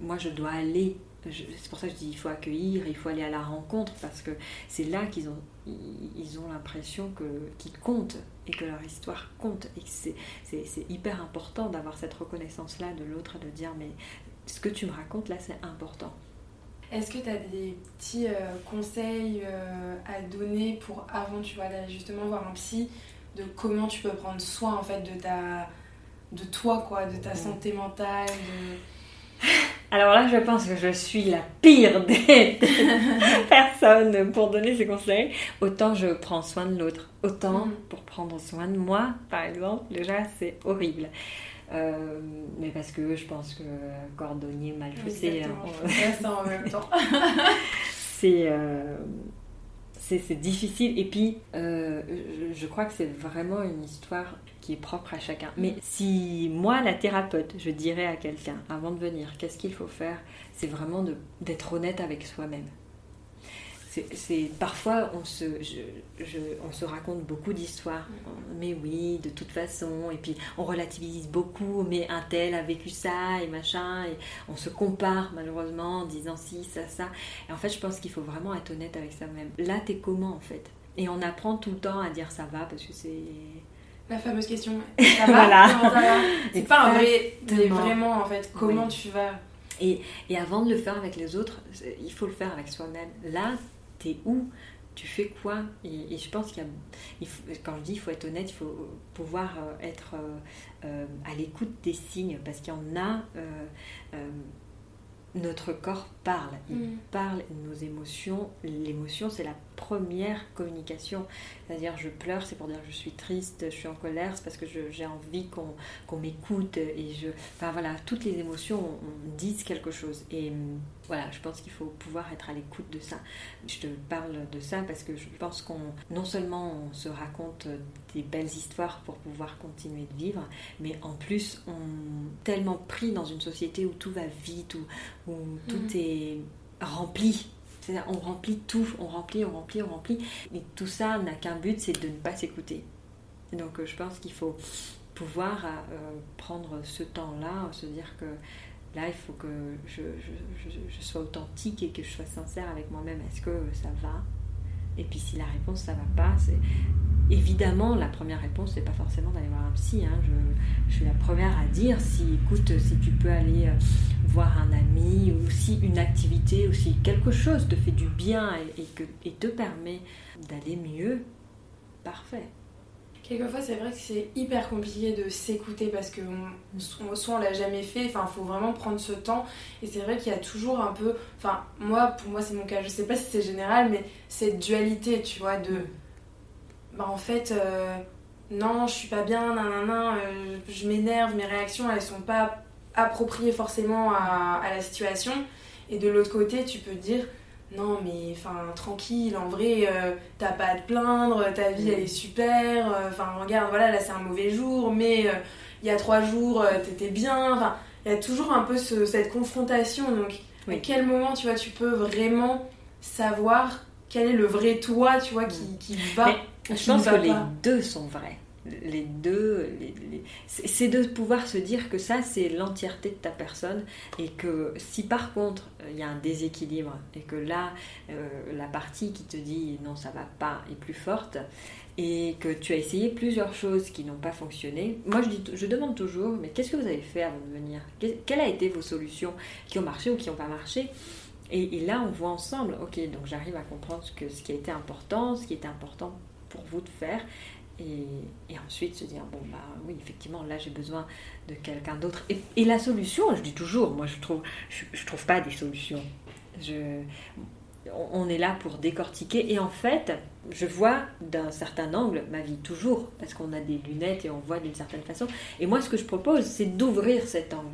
[SPEAKER 2] moi, je dois aller c'est pour ça que je dis il faut accueillir, il faut aller à la rencontre parce que c'est là qu'ils ont, ils ont l'impression que, qu'ils comptent et que leur histoire compte. Et c'est, c'est, hyper important d'avoir cette reconnaissance-là de l'autre et de dire mais ce que tu me racontes là c'est important.
[SPEAKER 1] Est-ce que tu as des petits euh, conseils euh, à donner pour avant tu vois d'aller justement voir un psy de comment tu peux prendre soin en fait de ta de toi quoi, de ta santé mentale,
[SPEAKER 2] alors là, je pense que je suis la pire des, personnes pour donner ces conseils. Autant je prends soin de l'autre, autant mm. pour prendre soin de moi, par exemple, déjà c'est horrible. Euh, mais parce que je pense que cordonnier mal chaussé.
[SPEAKER 1] Hein, en même temps.
[SPEAKER 2] c'est euh, c'est difficile. Et puis, euh, je, crois que c'est vraiment une histoire qui est propre à chacun. Mais si moi, la thérapeute, je dirais à quelqu'un, avant de venir, qu'est-ce qu'il faut faire C'est vraiment d'être honnête avec soi-même c'est parfois on se, on se raconte beaucoup d'histoires. Mais oui, de toute façon. Et puis on relativise beaucoup. Mais un tel a vécu ça et machin. Et on se compare malheureusement en disant si, ça, ça. Et en fait, je pense qu'il faut vraiment être honnête avec soi-même. Là, t'es comment en fait? Et on apprend tout le temps à dire ça va parce que c'est.
[SPEAKER 1] La fameuse question. Ça va?
[SPEAKER 2] Voilà.
[SPEAKER 1] C'est pas un vrai. vraiment en fait. Comment tu vas?
[SPEAKER 2] Et, et, avant de le faire avec les autres, il faut le faire avec soi-même. Là, t'es où tu fais quoi. Et, je pense qu'il a, quand je dis il faut être honnête, il faut pouvoir euh, être euh, euh, à l'écoute des signes parce qu'il y en a notre corps parle, il mm. parle nos émotions. L'émotion, c'est la première communication. C'est-à-dire, je pleure, c'est pour dire je suis triste, je suis en colère, c'est parce que j'ai envie qu'on m'écoute. Et je, enfin voilà, toutes les émotions disent quelque chose. Et hum, voilà, je pense qu'il faut pouvoir être à l'écoute de ça. Je te parle de ça parce que je pense qu'on, non seulement on se raconte des belles histoires pour pouvoir continuer de vivre, mais en plus, on est tellement pris dans une société où tout va vite, où, où tout mhm. est rempli. On remplit tout, on remplit, on remplit, on remplit. Mais tout ça n'a qu'un but, c'est de ne pas s'écouter. Donc, euh, je pense qu'il faut pouvoir euh, prendre ce temps-là, se dire que là, il faut que je, sois authentique et que je sois sincère avec moi-même. Est-ce que ça va? Et puis, si la réponse, ça va pas, c'est Évidemment, la première réponse, c'est pas forcément d'aller voir un psy. Hein. Je, suis la première à dire si, écoute, si tu peux aller euh, voir un ami, ou si une activité, ou si quelque chose te fait du bien et, te permet d'aller mieux, parfait.
[SPEAKER 1] Quelquefois, c'est vrai que c'est hyper compliqué de s'écouter parce que on, soit on l'a jamais fait, enfin, il faut vraiment prendre ce temps. Et c'est vrai qu'il y a toujours un peu, enfin, moi, pour moi, c'est mon cas, je sais pas si c'est général, mais cette dualité, tu vois, de bah en fait, euh, non, je suis pas bien, nanana, euh, je m'énerve, mes réactions, elles sont pas appropriées forcément à, la situation. Et de l'autre côté, tu peux dire, non, mais enfin, tranquille, en vrai, euh, t'as pas à te plaindre, ta vie, elle est super, enfin, regarde, voilà, là, c'est un mauvais jour, mais il y a trois jours, t'étais bien, enfin, il y a toujours un peu cette confrontation, donc à quel moment, tu vois, tu peux vraiment savoir quel est le vrai toi, tu vois, qui, qui va
[SPEAKER 2] je pense que les deux sont vrais. Les deux, c'est de pouvoir se dire que ça, c'est l'entièreté de ta personne et que si par contre il y a un déséquilibre et que là, euh, la partie qui te dit non, ça va pas est plus forte et que tu as essayé plusieurs choses qui n'ont pas fonctionné, moi je, dis, je demande toujours, mais qu'est-ce que vous avez fait avant de venir? Quelles a été vos solutions qui ont marché ou qui n'ont pas marché? Et, là, on voit ensemble, ok, donc j'arrive à comprendre ce, ce qui a été important, ce qui était important pour vous de faire. Et, ensuite se dire, bon, bah oui, effectivement, là j'ai besoin de quelqu'un d'autre. Et, la solution, je dis toujours, moi je trouve, je, trouve pas des solutions. On est là pour décortiquer. Et en fait, je vois d'un certain angle ma vie toujours, parce qu'on a des lunettes et on voit d'une certaine façon. Et moi, ce que je propose, c'est d'ouvrir cet angle.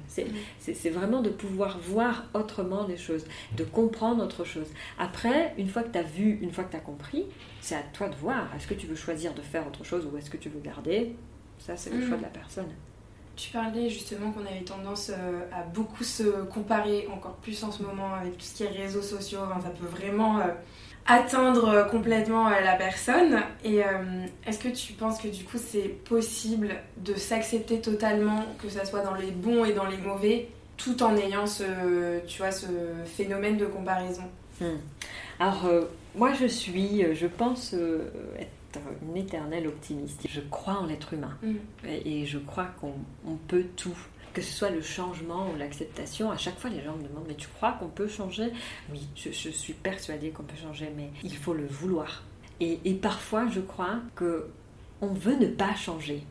[SPEAKER 2] C'est vraiment de pouvoir voir autrement les choses, de comprendre autre chose. Après, une fois que tu as vu, une fois que tu as compris, c'est à toi de voir. Est-ce que tu veux choisir de faire autre chose ou est-ce que tu veux garder? Ça, c'est le choix mm. de la personne.
[SPEAKER 1] Tu parlais justement qu'on avait tendance euh, à beaucoup se comparer, encore plus en ce moment avec tout ce qui est réseaux sociaux. ça peut vraiment euh, atteindre euh, complètement la personne. Et est-ce que tu penses que du coup c'est possible de s'accepter totalement, que ça soit dans les bons et dans les mauvais, tout en ayant ce, tu vois, ce phénomène de comparaison?
[SPEAKER 2] Hmm. Alors moi je suis, je pense être une éternelle optimiste. Je crois en l'être humain mm. et, je crois qu'on peut tout. Que ce soit le changement ou l'acceptation, à chaque fois les gens me demandent Mais tu crois qu'on peut changer? Oui, je, suis persuadée qu'on peut changer, mais il faut le vouloir. Et, et parfois, je crois que on veut ne pas changer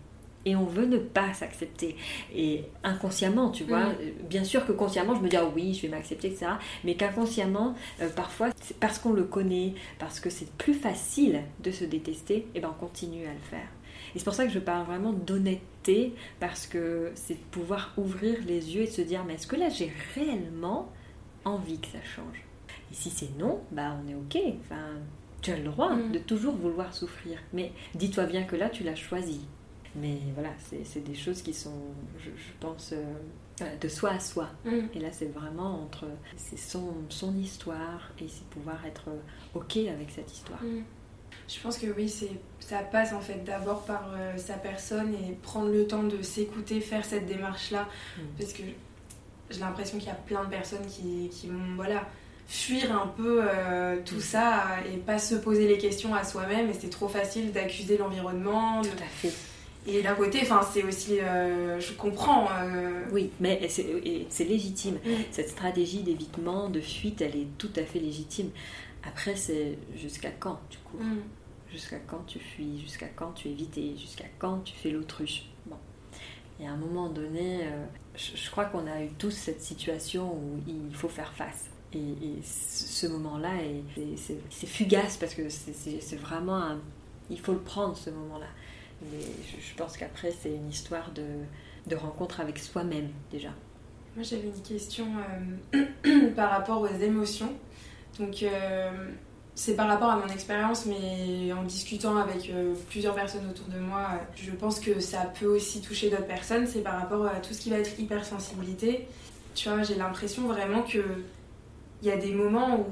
[SPEAKER 2] et on veut ne pas s'accepter. Et inconsciemment, tu vois, mm. bien sûr que consciemment, je me dis, ah oui, je vais m'accepter, etc. Mais qu'inconsciemment, euh, parfois, parce qu'on le connaît, parce que c'est plus facile de se détester, et eh ben on continue à le faire. Et c'est pour ça que je parle vraiment d'honnêteté, parce que c'est de pouvoir ouvrir les yeux et de se dire, mais est-ce que là, j'ai réellement envie que ça change? Et si c'est non, bah on est ok. Enfin, Tu as le droit mm. de toujours vouloir souffrir. Mais dis-toi bien que là, tu l'as choisi. Mais voilà, c'est des choses qui sont, je, pense, euh, de soi à soi. Mm. Et là, c'est vraiment entre. C'est son, son histoire et c'est pouvoir être OK avec cette histoire.
[SPEAKER 1] Mm. Je pense que oui, ça passe en fait d'abord par euh, sa personne et prendre le temps de s'écouter, faire cette démarche-là. Parce que j'ai l'impression qu'il y a plein de personnes qui, qui vont voilà, fuir un peu euh, tout ça et pas se poser les questions à soi-même. Et c'est trop facile d'accuser l'environnement.
[SPEAKER 2] Tout à fait.
[SPEAKER 1] Et d'un côté, enfin, c'est aussi, euh, je comprends. Euh,
[SPEAKER 2] oui, mais c'est légitime. Mm. Cette stratégie d'évitement, de fuite, elle est tout à fait légitime. Après, c'est jusqu'à quand tu cours mm. Jusqu'à quand tu fuis Jusqu'à quand tu évites Jusqu'à quand tu fais l'autruche? Bon. Et à un moment donné, je, crois qu'on a eu tous cette situation où il faut faire face. Et, ce moment-là, c'est fugace parce que c'est vraiment un, Il faut le prendre ce moment-là. Mais je, pense qu'après, c'est une histoire de, de rencontre avec soi-même déjà.
[SPEAKER 1] Moi, j'avais une question euh, par rapport aux émotions. Donc, euh, c'est par rapport à mon expérience, mais en discutant avec euh, plusieurs personnes autour de moi, je pense que ça peut aussi toucher d'autres personnes. C'est par rapport à tout ce qui va être hypersensibilité. Tu vois, j'ai l'impression vraiment que il y a des moments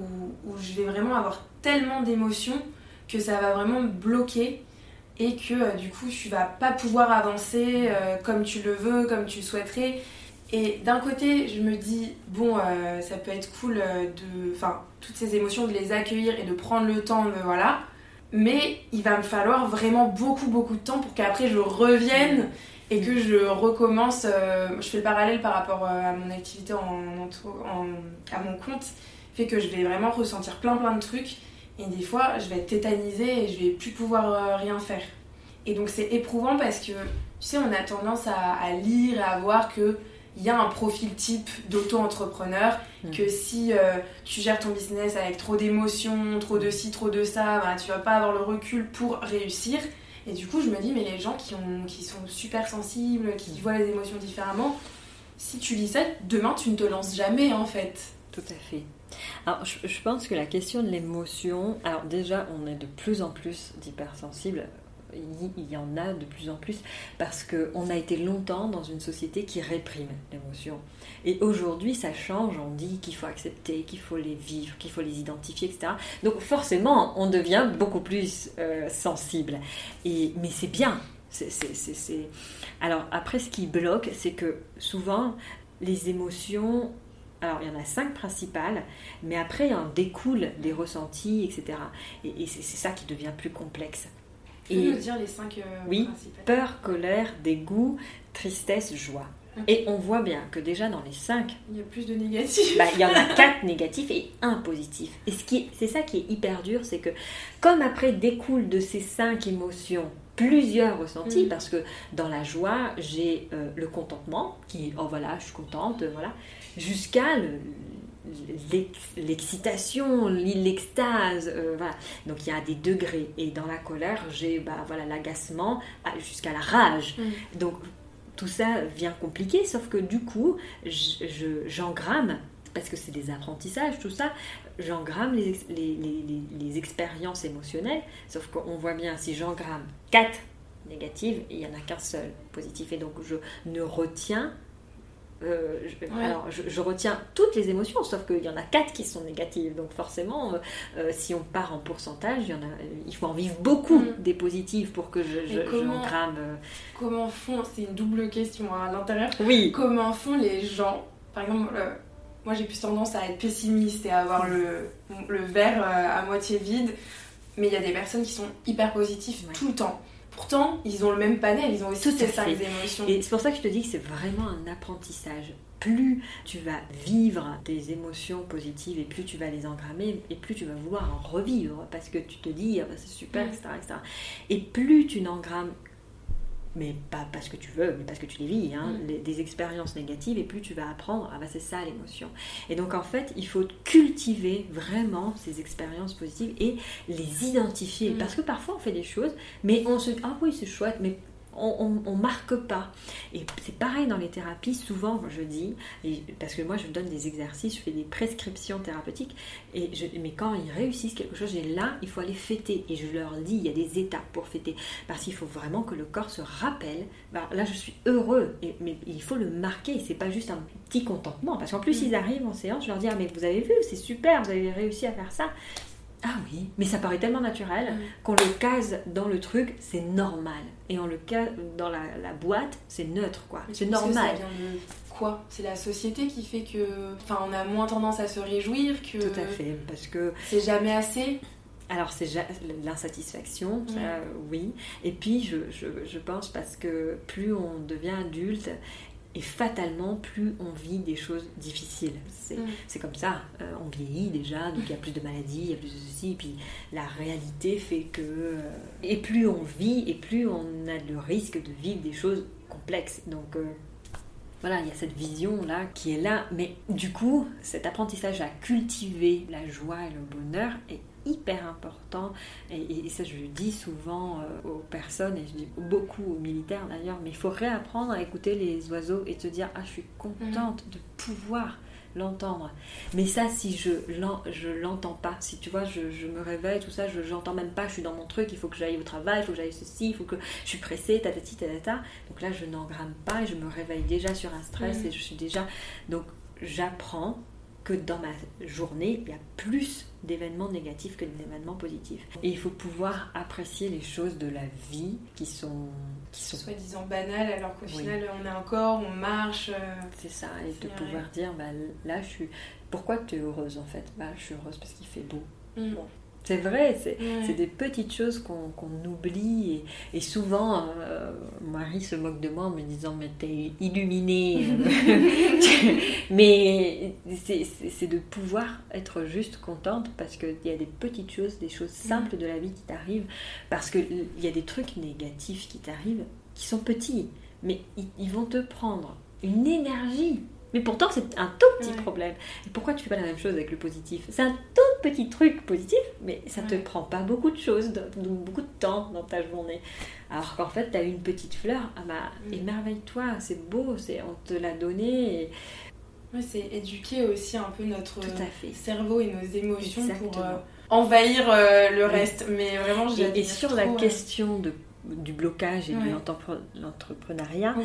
[SPEAKER 1] où, je vais vraiment avoir tellement d'émotions que ça va vraiment bloquer et que euh, du coup tu vas pas pouvoir avancer euh, comme tu le veux, comme tu le souhaiterais. Et d'un côté, je me dis, bon, euh, ça peut être cool de. Enfin, toutes ces émotions, de les accueillir et de prendre le temps, de, voilà. Mais il va me falloir vraiment beaucoup, beaucoup de temps pour qu'après je revienne et que je recommence, euh, je fais le parallèle par rapport euh, à mon activité en, à mon compte, fait que je vais vraiment ressentir plein plein de trucs et des fois je vais être tétanisée et je vais plus pouvoir euh, rien faire. Et donc c'est éprouvant parce que tu sais on a tendance à, lire et à voir que il y a un profil type d'auto-entrepreneur, mm. que si tu gères ton business avec trop d'émotions, trop de ci, trop de ça, bah, tu vas pas avoir le recul pour réussir. Et du coup, je me dis, mais les gens qui, ont, qui sont super sensibles, qui voient les émotions différemment, si tu lis ça, demain, tu ne te lances jamais, en fait.
[SPEAKER 2] Tout à fait. Alors, je, je pense que la question de l'émotion, alors déjà, on est de plus en plus d'hypersensibles il y en a de plus en plus parce qu'on a été longtemps dans une société qui réprime l'émotion. Et aujourd'hui, ça change, on dit qu'il faut accepter, qu'il faut les vivre, qu'il faut les identifier, etc. Donc forcément, on devient beaucoup plus euh, sensible. Et, mais c'est bien. Alors après, ce qui bloque, c'est que souvent, les émotions alors, il y en a cinq principales, mais après, il en découle des ressentis, etc. et c'est ça qui devient plus complexe.
[SPEAKER 1] Peux nous dire les cinq euh,
[SPEAKER 2] Oui, peur, colère, dégoût, tristesse, joie. Et on voit bien que déjà dans les cinq,
[SPEAKER 1] il y a plus de négatifs.
[SPEAKER 2] Bah, il y en a quatre négatifs et un positif. Et ce qui, c'est ça qui est hyper dur, c'est que comme après découle de ces cinq émotions plusieurs ressentis, mm. parce que dans la joie, j'ai euh, le contentement, qui, oh voilà, je suis contente, voilà, jusqu'à le, l'excitation, l'extase, euh, voilà. Donc il y a des degrés. Et dans la colère, j'ai bah, voilà l'agacement jusqu'à la rage. Mm. Donc tout ça vient compliqué, sauf que du coup, j'engramme, parce que c'est des apprentissages, tout ça, j'engramme les, les, les, les, expériences émotionnelles, sauf qu'on voit bien, si j'engramme 4 négatives, il n'y en a qu'un seul positif. Et donc je ne retiens euh, je, alors, je, retiens toutes les émotions, sauf qu'il y en a quatre qui sont négatives. Donc forcément, euh, si on part en pourcentage, il, y en a, il faut en vivre beaucoup mm. des positives pour que je, je comment,
[SPEAKER 1] euh. Comment font, c'est une double question hein, à l'intérieur,
[SPEAKER 2] oui.
[SPEAKER 1] comment font les gens Par exemple, moi j'ai plus tendance à être pessimiste et à avoir le, le verre à moitié vide, mais il y a des personnes qui sont hyper positives tout le temps. Pourtant, ils ont le même panel, ils ont aussi ces cinq émotions.
[SPEAKER 2] Et c'est pour ça que je te dis que c'est vraiment un apprentissage. Plus tu vas vivre des émotions positives et plus tu vas les engrammer et plus tu vas vouloir en revivre parce que tu te dis ah bah, c'est super, etc., etc. Et plus tu n'engrammes mais pas parce que tu veux, mais parce que tu les vis, hein, mm. des expériences négatives, et plus tu vas apprendre, ah bah c'est ça l'émotion. Et donc en fait, il faut cultiver vraiment ces expériences positives et les identifier. Mm. Parce que parfois on fait des choses, mais on se dit, ah oui c'est chouette, mais on, marque pas. Et c'est pareil dans les thérapies, souvent je dis, parce que moi je donne des exercices, je fais des prescriptions thérapeutiques, et je, mais quand ils réussissent quelque chose, j'ai là, il faut aller fêter. Et je leur dis, il y a des étapes pour fêter, parce qu'il faut vraiment que le corps se rappelle, bah, là je suis heureux, et, mais il faut le marquer, c'est pas juste un petit contentement, parce qu'en plus mm. ils arrivent en séance, je leur dis, ah mais vous avez vu, c'est super, vous avez réussi à faire ça. Ah oui, mais ça paraît tellement naturel qu'on le case dans le truc, c'est normal. Et on le case dans la, boîte, c'est neutre, quoi. C'est normal. Ça
[SPEAKER 1] quoi? C'est la société qui fait que. Enfin, on a moins tendance à se réjouir que.
[SPEAKER 2] Tout à fait, parce que.
[SPEAKER 1] C'est jamais assez
[SPEAKER 2] alors c'est l'insatisfaction, oui. Et puis je, je, pense parce que plus on devient adulte et fatalement, plus on vit des choses difficiles. C'est mm. comme ça. Euh, on vieillit déjà, donc il y a plus de maladies, il y a plus de ceci. Et puis la réalité fait que. Euh, et plus on vit, et plus on a le risque de vivre des choses complexes. Donc. Euh, voilà, il y a cette vision-là qui est là, mais du coup, cet apprentissage à cultiver la joie et le bonheur est hyper important. Et, ça, je le dis souvent euh, aux personnes, et je dis beaucoup aux militaires d'ailleurs, mais il faut réapprendre à écouter les oiseaux et te dire Ah, je suis contente de pouvoir l'entendre. Mais ça, si je je l'entends pas, si tu vois, je, me réveille, tout ça, je n'entends même pas, je suis dans mon truc, il faut que j'aille au travail, il faut que j'aille ceci, il faut que je suis pressée, tatati, tatata. Donc là, je n'engramme pas et je me réveille déjà sur un stress et je suis déjà. Donc j'apprends que dans ma journée, il y a plus d'événements négatifs que d'événements positifs. Et il faut pouvoir apprécier les choses de la vie qui sont... Qui sont...
[SPEAKER 1] Soi-disant banales, alors qu'au final, on est encore, on marche. Euh,
[SPEAKER 2] C'est ça, et de pouvoir dire, bah, là, je suis... Pourquoi tu es heureuse en fait? Bah, Je suis heureuse parce qu'il fait beau. Mm. Bon, c'est vrai, c'est des petites choses qu'on oublie. Et, souvent, euh, Marie se moque de moi en me disant Mais t'es illuminée. Mais c'est de pouvoir être juste contente parce qu'il y a des petites choses, des choses simples de la vie qui t'arrivent. Parce qu'il y a des trucs négatifs qui t'arrivent qui sont petits, mais ils vont te prendre une énergie mais pourtant, c'est un tout petit problème. Et pourquoi tu fais pas la même chose avec le positif? C'est un tout petit truc positif, mais ça te prend pas beaucoup de choses, beaucoup de temps dans ta journée. Alors qu'en fait, tu as une petite fleur, ah bah, émerveille-toi, c'est beau, c'est on te l'a donné. Et...
[SPEAKER 1] c'est éduquer aussi un peu notre cerveau et nos émotions pour euh, envahir euh, le reste. Mais vraiment,
[SPEAKER 2] j'ai Et, et sur la question de, du blocage et de l'entrepreneuriat,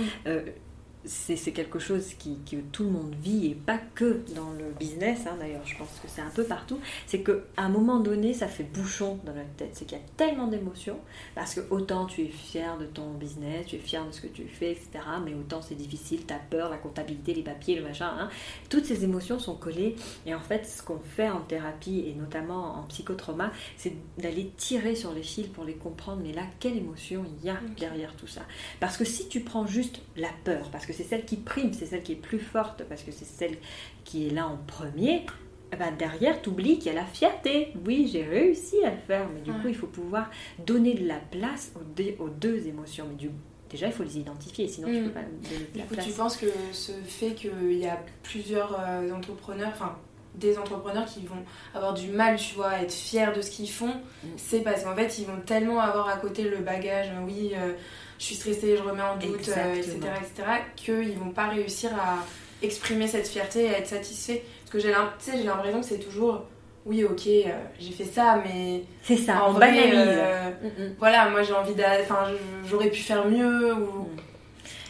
[SPEAKER 2] c'est quelque chose qui, que tout le monde vit et pas que dans le business, hein, d'ailleurs je pense que c'est un peu partout, c'est qu'à un moment donné ça fait bouchon dans notre tête, c'est qu'il y a tellement d'émotions, parce que autant tu es fier de ton business, tu es fier de ce que tu fais, etc., mais autant c'est difficile, tu as peur, la comptabilité, les papiers, le machin, hein. toutes ces émotions sont collées, et en fait ce qu'on fait en thérapie, et notamment en psychotrauma, c'est d'aller tirer sur les fils pour les comprendre, mais là quelle émotion il y a derrière tout ça. Parce que si tu prends juste la peur, parce que c'est celle qui prime, c'est celle qui est plus forte, parce que c'est celle qui est là en premier, eh ben derrière, tu oublies qu'il y a la fierté. Oui, j'ai réussi à le faire, mais du coup, il faut pouvoir donner de la place aux deux, émotions. Mais du, déjà, il faut les identifier, sinon tu mm. peux pas donner de la
[SPEAKER 1] place. Tu penses que ce fait qu'il y a plusieurs euh, entrepreneurs, enfin des entrepreneurs qui vont avoir du mal, tu vois, à être fiers de ce qu'ils font, mm. c'est parce qu'en fait, ils vont tellement avoir à côté le bagage, oui, euh, je suis stressée, je remets en doute, etc., etc., qu'ils vont pas réussir à exprimer cette fierté et à être satisfait. Parce que j'ai l'impression que c'est toujours, oui, ok, euh, j'ai fait ça, mais.
[SPEAKER 2] C'est ça, en vrai, euh,
[SPEAKER 1] mm, mm. voilà, moi j'ai envie d'aller. Enfin, j'aurais pu faire mieux, ou.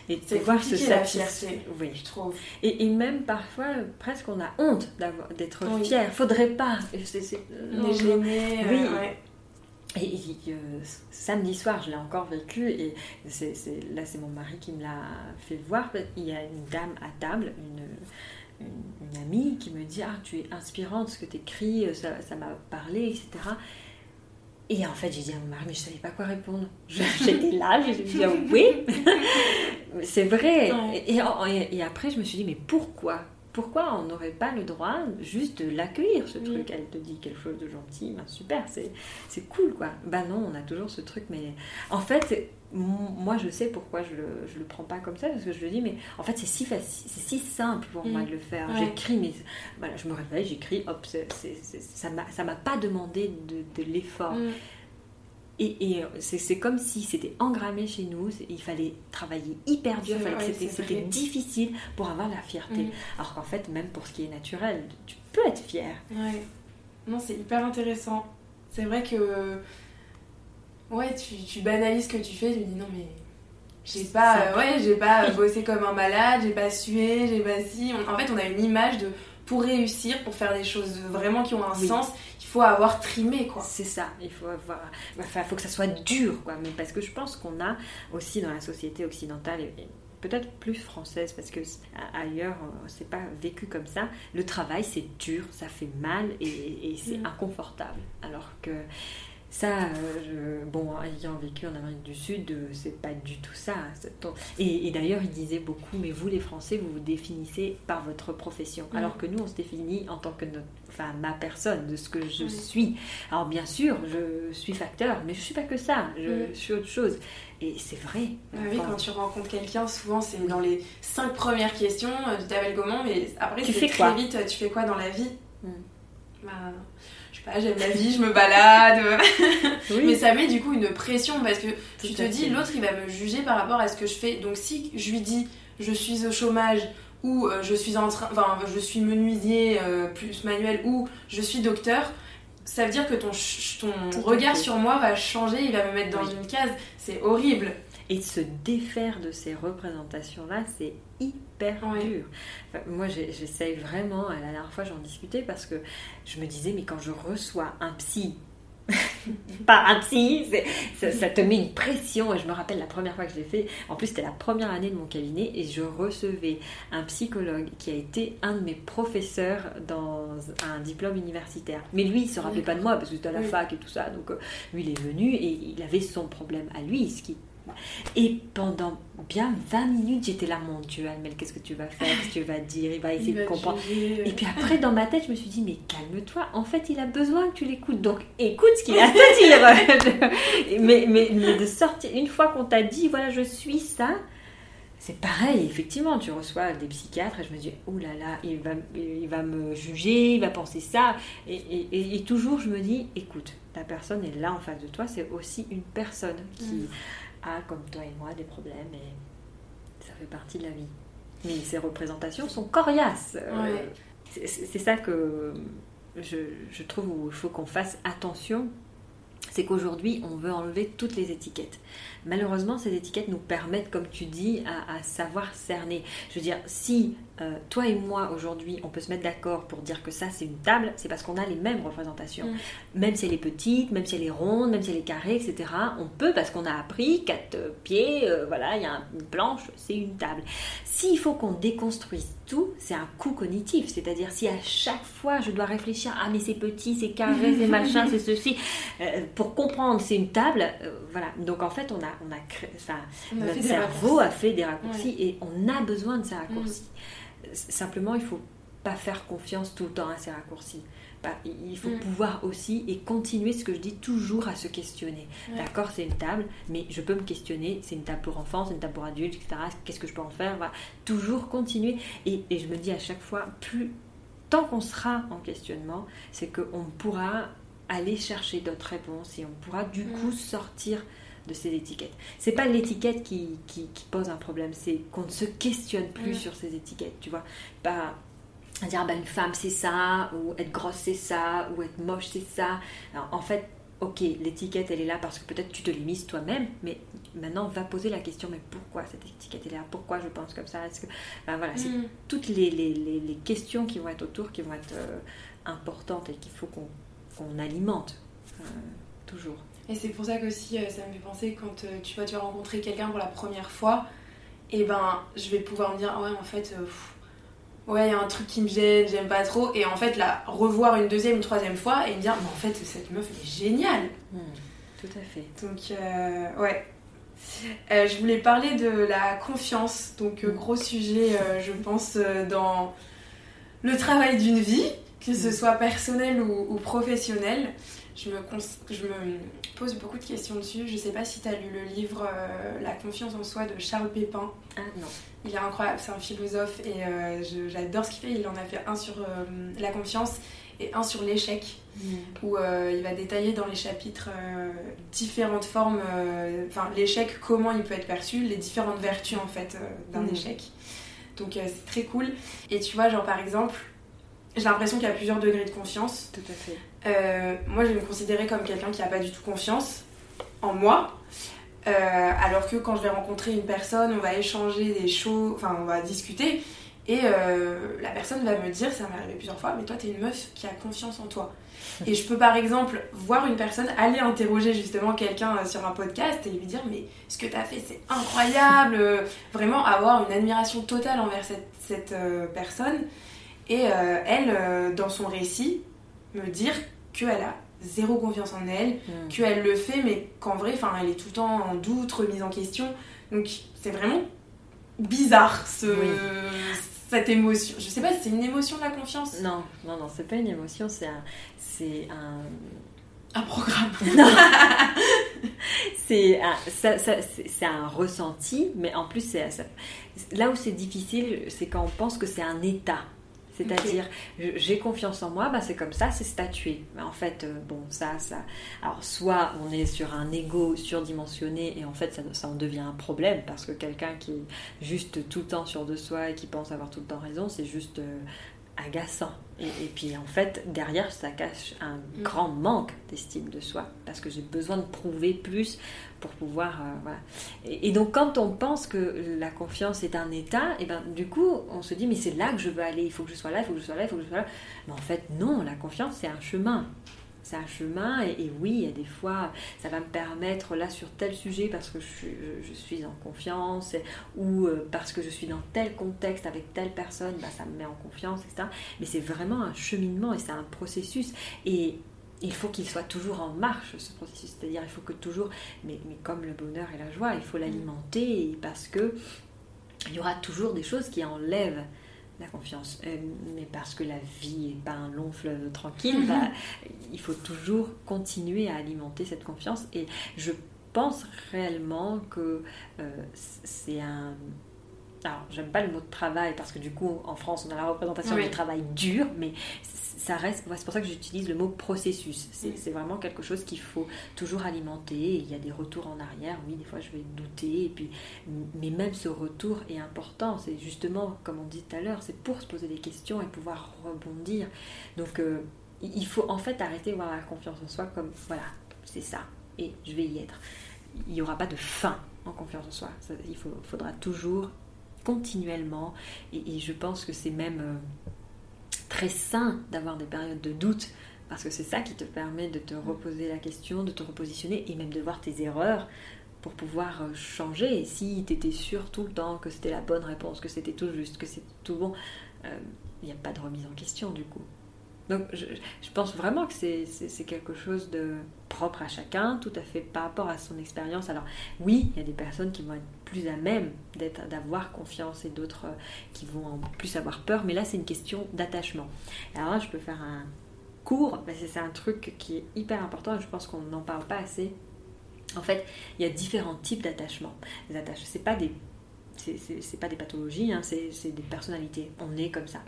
[SPEAKER 2] Et de voir se satisfaire. Oui, je trouve. Et, et, même parfois, presque on a honte d'être fier. Faudrait pas.
[SPEAKER 1] C'est.
[SPEAKER 2] Oui. Et, samedi soir, je l'ai encore vécu, et c'est, là c'est mon mari qui me l'a fait voir. Il y a une dame à table, une, une, amie, qui me dit Ah, tu es inspirante, ce que tu écris, ça, ça m'a parlé, etc. Et en fait, j'ai dit à mon mari, mais je savais pas quoi répondre. J'étais là, j'ai dit oui, c'est vrai. Et, et, après, je me suis dit, mais pourquoi? Pourquoi on n'aurait pas le droit juste de l'accueillir, ce truc? Elle te dit quelque chose de gentil, ben super, c'est cool quoi. Ben non, on a toujours ce truc, mais en fait, moi je sais pourquoi je le, le prends pas comme ça, parce que je le dis, mais en fait c'est si facile, c'est si simple pour moi mm. de le faire. J'écris, mais voilà, je me réveille, j'écris, hop, ça m'a pas demandé de, l'effort. Mm. Et, c'est comme si c'était engrammé chez nous, il fallait travailler hyper dur, c'était difficile pour avoir la fierté. Mm. Alors qu'en fait, même pour ce qui est naturel, tu peux être fier.
[SPEAKER 1] Ouais. Non, c'est hyper intéressant. C'est vrai que. Ouais, tu, tu, banalises ce que tu fais, tu dis non, mais. J'ai pas, ouais, j'ai pas bossé comme un malade, j'ai pas sué, j'ai pas si. en fait, on a une image de pour réussir, pour faire des choses vraiment qui ont un sens, faut avoir trimé quoi.
[SPEAKER 2] C'est ça, il faut avoir, enfin, faut que ça soit dur quoi, mais parce que je pense qu'on a aussi dans la société occidentale et peut-être plus française parce que ailleurs c'est pas vécu comme ça. Le travail c'est dur, ça fait mal et, c'est mm. inconfortable. Alors que ça, euh, bon, ayant vécu en Amérique du Sud, euh, c'est pas du tout ça. Et, d'ailleurs, il disait beaucoup, mais vous les Français, vous vous définissez par votre profession, mm. alors que nous, on se définit en tant que notre, enfin, ma personne, de ce que je suis. Alors bien sûr, je suis facteur, mais je suis pas que ça, je, mm. suis autre chose. Et c'est vrai.
[SPEAKER 1] Ah oui, quand tu rencontres quelqu'un, souvent c'est dans les cinq premières questions, euh, tu t'appelles comment, mais après tu fais très vite, tu fais quoi dans la vie? Mm. Bah, j'aime la vie, je me balade. Mais ça met du coup une pression parce que tu te dis, l'autre il va me juger par rapport à ce que je fais. Donc si je lui dis, je suis au chômage ou euh, je suis en train, enfin je suis menuisier euh, plus manuel ou je suis docteur, ça veut dire que ton, ton regard sur moi va changer, il va me mettre dans une case. C'est horrible.
[SPEAKER 2] Et se défaire de ces représentations-là, c'est hyper dur. moi, j'essaye vraiment, la dernière fois j'en discutais parce que je me disais, mais quand je reçois un psy pas un psy, ça, te met une pression. Et je me rappelle la première fois que je l'ai fait, en plus c'était la première année de mon cabinet, et je recevais un psychologue qui a été un de mes professeurs dans un diplôme universitaire. Mais lui, il se rappelait pas de moi parce que c'était à la fac et tout ça. Donc euh, lui, il est venu et il avait son problème à lui, ce qui et pendant bien 20 minutes, j'étais là, mon Dieu, Almel, qu'est-ce que tu vas faire? Qu'est-ce que tu vas dire? Il va essayer de comprendre. Et puis après, dans ma tête, je me suis dit, mais calme-toi, en fait, il a besoin que tu l'écoutes. Donc écoute ce qu'il a à te dire. mais, mais, de sortir, une fois qu'on t'a dit, voilà, je suis ça, c'est pareil, effectivement, tu reçois des psychiatres et je me dis, oh là là, il va, il va me juger, il va penser ça. Et, et, et, toujours, je me dis, écoute, la personne est là en face de toi, c'est aussi une personne qui, mm comme toi et moi, des problèmes et ça fait partie de la vie. Mais ces représentations sont coriaces. Euh, c'est ça que je, je trouve où il faut qu'on fasse attention c'est qu'aujourd'hui, on veut enlever toutes les étiquettes. Malheureusement, ces étiquettes nous permettent, comme tu dis, à, savoir cerner. Je veux dire, si euh, toi et moi, aujourd'hui, on peut se mettre d'accord pour dire que ça, c'est une table, c'est parce qu'on a les mêmes représentations. Mm. Même si elle est petite, même si elle est ronde, même si elle est carrée, etc. On peut, parce qu'on a appris, quatre pieds, euh, voilà, il y a une planche, c'est une table. S'il faut qu'on déconstruise tout, c'est un coût cognitif. C'est-à-dire, si à chaque fois, je dois réfléchir, ah, mais c'est petit, c'est carré, c'est machin, c'est ceci, euh, pour comprendre, c'est une table, voilà. Donc, en fait, on a on a créé, enfin, notre cerveau a fait des raccourcis et on a besoin de ces raccourcis. Mm. Simplement, il faut pas faire confiance tout le temps à ces raccourcis. Bah, il faut mm. pouvoir aussi et continuer ce que je dis toujours à se questionner. D'accord, c'est une table, mais je peux me questionner. C'est une table pour enfants, c'est une table pour adultes, etc. Qu'est-ce que je peux en faire? Toujours continuer. Et, et, je me dis à chaque fois, plus tant qu'on sera en questionnement, c'est qu'on pourra aller chercher d'autres réponses et on pourra du mm. coup sortir de ces étiquettes. C'est pas l'étiquette qui, qui, pose un problème, c'est qu'on ne se questionne plus sur ces étiquettes, tu vois. Pas dire, ah ben, une femme c'est ça, ou être grosse c'est ça, ou être moche c'est ça. en fait, ok, l'étiquette elle est là parce que peut-être tu te limites toi-même, mais maintenant va poser la question, mais pourquoi cette étiquette est là? Pourquoi je pense comme ça? Est-ce que... Ben, voilà, c'est mm. toutes les, les, les, questions qui vont être autour qui vont être euh, importantes et qu'il faut qu'on alimente euh, toujours.
[SPEAKER 1] Et c'est pour ça que aussi euh, ça me fait penser quand tu vas tu vas rencontrer quelqu'un pour la première fois, et ben je vais pouvoir me dire ah ouais en fait ouais il y a un truc qui me gêne, j'aime pas trop, et en fait la revoir une deuxième, une troisième fois et me dire mais en fait cette meuf elle est géniale.
[SPEAKER 2] Hmm, tout à fait.
[SPEAKER 1] Donc ouais. je voulais parler de la confiance, donc hmm. gros sujet je pense dans le travail d'une vie, que ce hmm. soit personnel ou, ou professionnel je me, je me pose beaucoup de questions dessus. Je sais pas si tu as lu le livre euh, La confiance en soi de Charles Pépin.
[SPEAKER 2] Ah non.
[SPEAKER 1] Il est incroyable, c'est un philosophe et euh, j'adore ce qu'il fait. Il en a fait un sur euh, la confiance et un sur l'échec, mm. où il va détailler dans les chapitres différentes formes, enfin l'échec, comment il peut être perçu, les différentes vertus en fait d'un mm. échec. Donc c'est très cool. Et tu vois, genre par exemple, j'ai l'impression qu'il y a plusieurs degrés de confiance.
[SPEAKER 2] Tout à fait.
[SPEAKER 1] Moi, je vais me considérer comme quelqu'un qui n'a pas du tout confiance en moi. alors que quand je vais rencontrer une personne, on va échanger des choses, enfin on va discuter, et euh, la personne va me dire, ça m'est arrivé plusieurs fois, mais toi, t'es une meuf qui a confiance en toi. Et je peux par exemple voir une personne aller interroger justement quelqu'un euh, sur un podcast et lui dire, mais ce que t'as fait, c'est incroyable. Euh, vraiment avoir une admiration totale envers cette, cette personne. Et elle, dans son récit, me dire qu'elle a zéro confiance en elle, hmm. qu'elle le fait, mais qu'en vrai, enfin, elle est tout le temps en doute, remise en question. Donc c'est vraiment bizarre ce, cette émotion. Je sais pas si c'est une émotion de la confiance.
[SPEAKER 2] Non, non, non, c'est pas une émotion, c'est un, c'est un,
[SPEAKER 1] un programme.
[SPEAKER 2] c'est un, c'est un ressenti, mais en plus, c'est là où c'est difficile, c'est quand on pense que c'est un état. C'est-à-dire, j'ai confiance en moi, bah c'est comme ça, c'est statué. Mais en fait, euh, bon, ça, ça. Alors, soit on est sur un ego surdimensionné et en fait, ça, ça en devient un problème parce que quelqu'un qui est juste tout le temps sûr de soi et qui pense avoir tout le temps raison, c'est juste euh, agaçant. Et, puis en fait, derrière, ça cache un mm. grand manque d'estime de soi, parce que j'ai besoin de prouver plus pour pouvoir... Euh. Et, donc quand on pense que la confiance est un état, et ben du coup, on se dit, mais c'est là que je veux aller, il faut que je sois là, il faut que je sois là, il faut que je sois là. Mais en fait, non, la confiance, c'est un chemin c'est un chemin et, oui, il y a des fois, ça va me permettre là sur tel sujet parce que je, suis en confiance ou euh, parce que je suis dans tel contexte avec telle personne, bah, ça me met en confiance, etc. Mais c'est vraiment un cheminement et c'est un processus. Et il faut qu'il soit toujours en marche, ce processus. C'est-à-dire, il faut que toujours, mais, mais comme le bonheur et la joie, il faut l'alimenter parce que il y aura toujours des choses qui enlèvent la confiance. Euh, mais parce que la vie n'est pas un long fleuve tranquille, bah, il faut toujours continuer à alimenter cette confiance. Et je pense réellement que euh, c'est un... Alors, j'aime pas le mot de travail parce que du coup, en France, on a la représentation du travail dur, mais ça reste, c'est pour ça que j'utilise le mot processus. C'est vraiment quelque chose qu'il faut toujours alimenter. il y a des retours en arrière. Oui, des fois je vais douter. Et puis, mais même ce retour est important. C'est justement, comme on dit tout à l'heure, c'est pour se poser des questions et pouvoir rebondir. Donc, euh, il faut en fait arrêter de voir la confiance en soi comme voilà, c'est ça. Et je vais y être. Il n'y aura pas de fin en confiance en soi. il faudra toujours continuellement. Et, je pense que c'est même. Euh, très sain d'avoir des périodes de doute parce que c'est ça qui te permet de te reposer la question, de te repositionner et même de voir tes erreurs pour pouvoir euh, changer. Et si tu étais sûr tout le temps que c'était la bonne réponse, que c'était tout juste, que c'est tout bon, euh, il n'y a pas de remise en question du coup. Donc je, pense vraiment que c'est quelque chose de propre à chacun, tout à fait par rapport à son expérience. Alors oui, il y a des personnes qui vont être plus à même d'avoir confiance et d'autres euh, qui vont en plus avoir peur, mais là c'est une question d'attachement. Alors là je peux faire un cours, c'est un truc qui est hyper important et je pense qu'on n'en parle pas assez. En fait, il y a différents types d'attachement. Les attaches, c'est pas des c'est pas des pathologies, hein, c'est des personnalités. On est comme ça.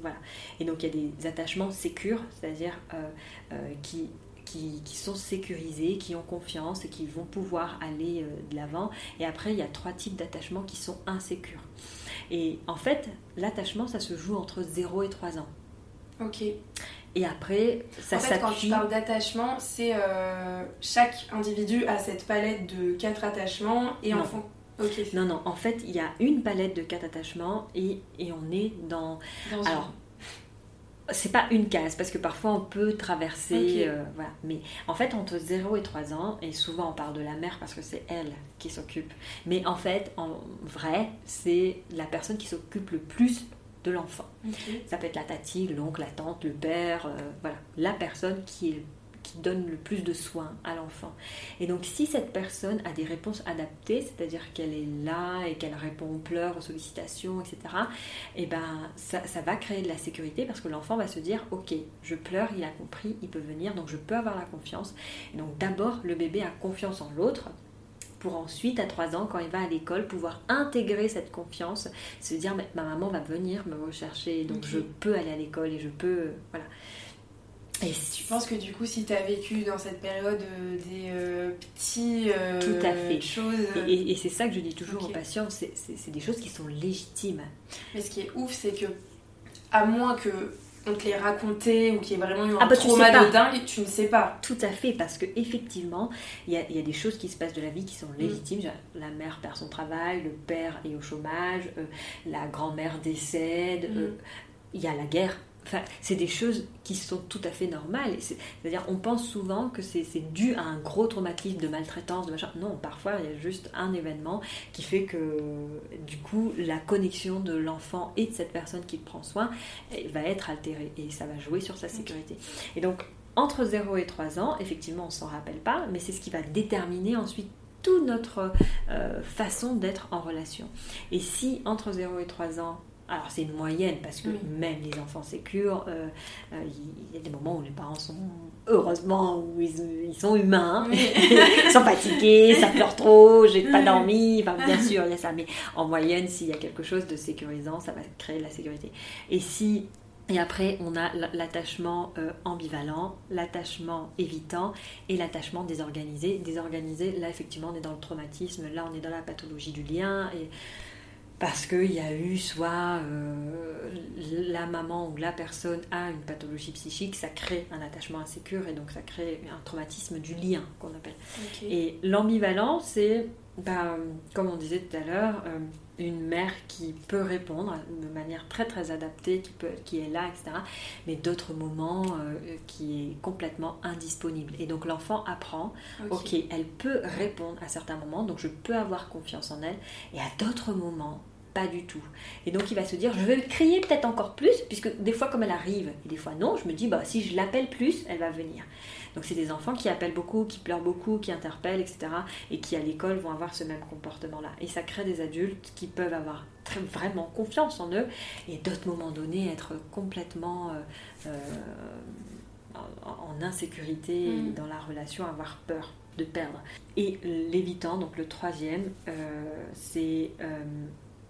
[SPEAKER 2] voilà. Et donc il y a des attachements sécures, c'est-à-dire euh, euh, qui, qui, sont sécurisés, qui ont confiance et qui vont pouvoir aller euh, de l'avant. Et après, il y a trois types d'attachements qui sont insécures. Et en fait, l'attachement, ça se joue entre 0 et 3 ans.
[SPEAKER 1] Ok.
[SPEAKER 2] Et après, ça s'appuie.
[SPEAKER 1] Quand tu parles d'attachement, c'est chaque individu a cette palette de quatre attachements et en fond
[SPEAKER 2] non, non, en fait, il y a une palette de quatre attachements et, et on est dans. alors, c'est pas une case parce que parfois on peut traverser. Euh, voilà. Mais en fait, entre 0 et 3 ans, et souvent on parle de la mère parce que c'est elle qui s'occupe. Mais en fait, en vrai, c'est la personne qui s'occupe le plus de l'enfant. Ça peut être la tati, l'oncle, la tante, le père, euh, voilà. La personne qui est qui donne le plus de soins à l'enfant. Et donc si cette personne a des réponses adaptées, c'est-à-dire qu'elle est là et qu'elle répond aux pleurs, aux sollicitations, etc., et eh ben ça, va créer de la sécurité parce que l'enfant va se dire ok, je pleure, il a compris, il peut venir, donc je peux avoir la confiance. Et donc d'abord le bébé a confiance en l'autre pour ensuite, à 3 ans, quand il va à l'école, pouvoir intégrer cette confiance, se dire ma maman va venir me rechercher, donc je peux aller à l'école et je peux... Voilà.
[SPEAKER 1] Et tu penses que du coup, si tu as vécu dans cette période euh, des euh, petits
[SPEAKER 2] Tout à fait.
[SPEAKER 1] choses.
[SPEAKER 2] Et, c'est ça que je dis toujours aux patients c'est des choses qui sont légitimes.
[SPEAKER 1] Mais ce qui est ouf, c'est que, à moins que on te les raconté ou qu'il y ait vraiment eu un
[SPEAKER 2] ah bah,
[SPEAKER 1] trauma de dingue, tu ne sais pas.
[SPEAKER 2] Tout à fait, parce que effectivement, il y, a, des choses qui se passent de la vie qui sont légitimes. Mm. La mère perd son travail, le père est au chômage, la grand-mère décède, mm. il y a la guerre Enfin, c'est des choses qui sont tout à fait normales. C'est-à-dire, on pense souvent que c'est dû à un gros traumatisme de maltraitance, de machin. Non, parfois, il y a juste un événement qui fait que, du coup, la connexion de l'enfant et de cette personne qui prend soin va être altérée et ça va jouer sur sa sécurité. Et donc, entre 0 et 3 ans, effectivement, on s'en rappelle pas, mais c'est ce qui va déterminer ensuite toute notre euh, façon d'être en relation. Et si entre 0 et 3 ans, alors c'est une moyenne parce que même les enfants sécures, euh, euh, il y a des moments où les parents sont heureusement où ils, sont humains, ils sont fatigués, ça pleure trop, j'ai pas dormi, enfin, bien sûr il y a ça, mais en moyenne s'il y a quelque chose de sécurisant, ça va créer de la sécurité. Et si et après, on a l'attachement euh, ambivalent, l'attachement évitant et l'attachement désorganisé. Désorganisé, là, effectivement, on est dans le traumatisme, là, on est dans la pathologie du lien. Et parce qu'il y a eu soit euh, la maman ou la personne a une pathologie psychique, ça crée un attachement insécure et donc ça crée un traumatisme du lien qu'on appelle. Et l'ambivalence, c'est, ben, comme on disait tout à l'heure, euh, une mère qui peut répondre de manière très très adaptée, qui, peut, qui est là, etc. Mais d'autres moments euh, qui est complètement indisponible. Et donc l'enfant apprend, ok, elle peut répondre à certains moments, donc je peux avoir confiance en elle. Et à d'autres moments, pas du tout. Et donc il va se dire, je vais crier peut-être encore plus, puisque des fois comme elle arrive, et des fois non, je me dis, bah, si je l'appelle plus, elle va venir. Donc c'est des enfants qui appellent beaucoup, qui pleurent beaucoup, qui interpellent, etc. Et qui à l'école vont avoir ce même comportement-là. Et ça crée des adultes qui peuvent avoir très, vraiment confiance en eux, et d'autres moments donnés être complètement... Euh, euh, en insécurité mm. dans la relation, avoir peur de perdre. Et l'évitant, donc le troisième, euh, c'est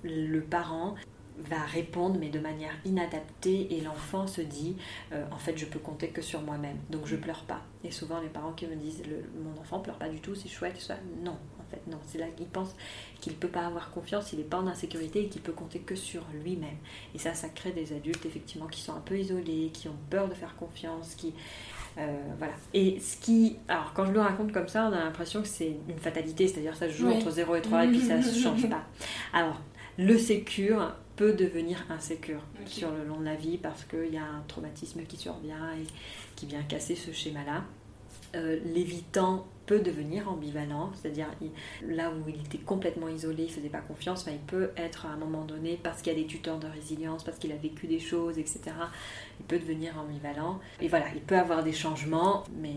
[SPEAKER 2] le parent va répondre mais de manière inadaptée et l'enfant se dit euh, en fait je peux compter que sur moi-même donc je pleure pas et souvent les parents qui me disent mon enfant pleure pas du tout c'est chouette ça non en fait non c'est là qu'il pense qu'il peut pas avoir confiance il n'est pas en insécurité et qu'il peut compter que sur lui-même et ça ça crée des adultes effectivement qui sont un peu isolés qui ont peur de faire confiance qui euh, voilà. Et ce qui. Alors, quand je le raconte comme ça, on a l'impression que c'est une fatalité, c'est-à-dire ça se joue entre 0 et 3 et puis ça ne change pas. Alors, le sécure peut devenir insécure sur le long de la vie parce qu'il y a un traumatisme qui survient et qui vient casser ce schéma-là. Euh, l'évitant peut devenir ambivalent, c'est-à-dire là où il était complètement isolé, il faisait pas confiance, il peut être à un moment donné, parce qu'il y a des tuteurs de résilience, parce qu'il a vécu des choses, etc., il peut devenir ambivalent. Et voilà, il peut avoir des changements, mais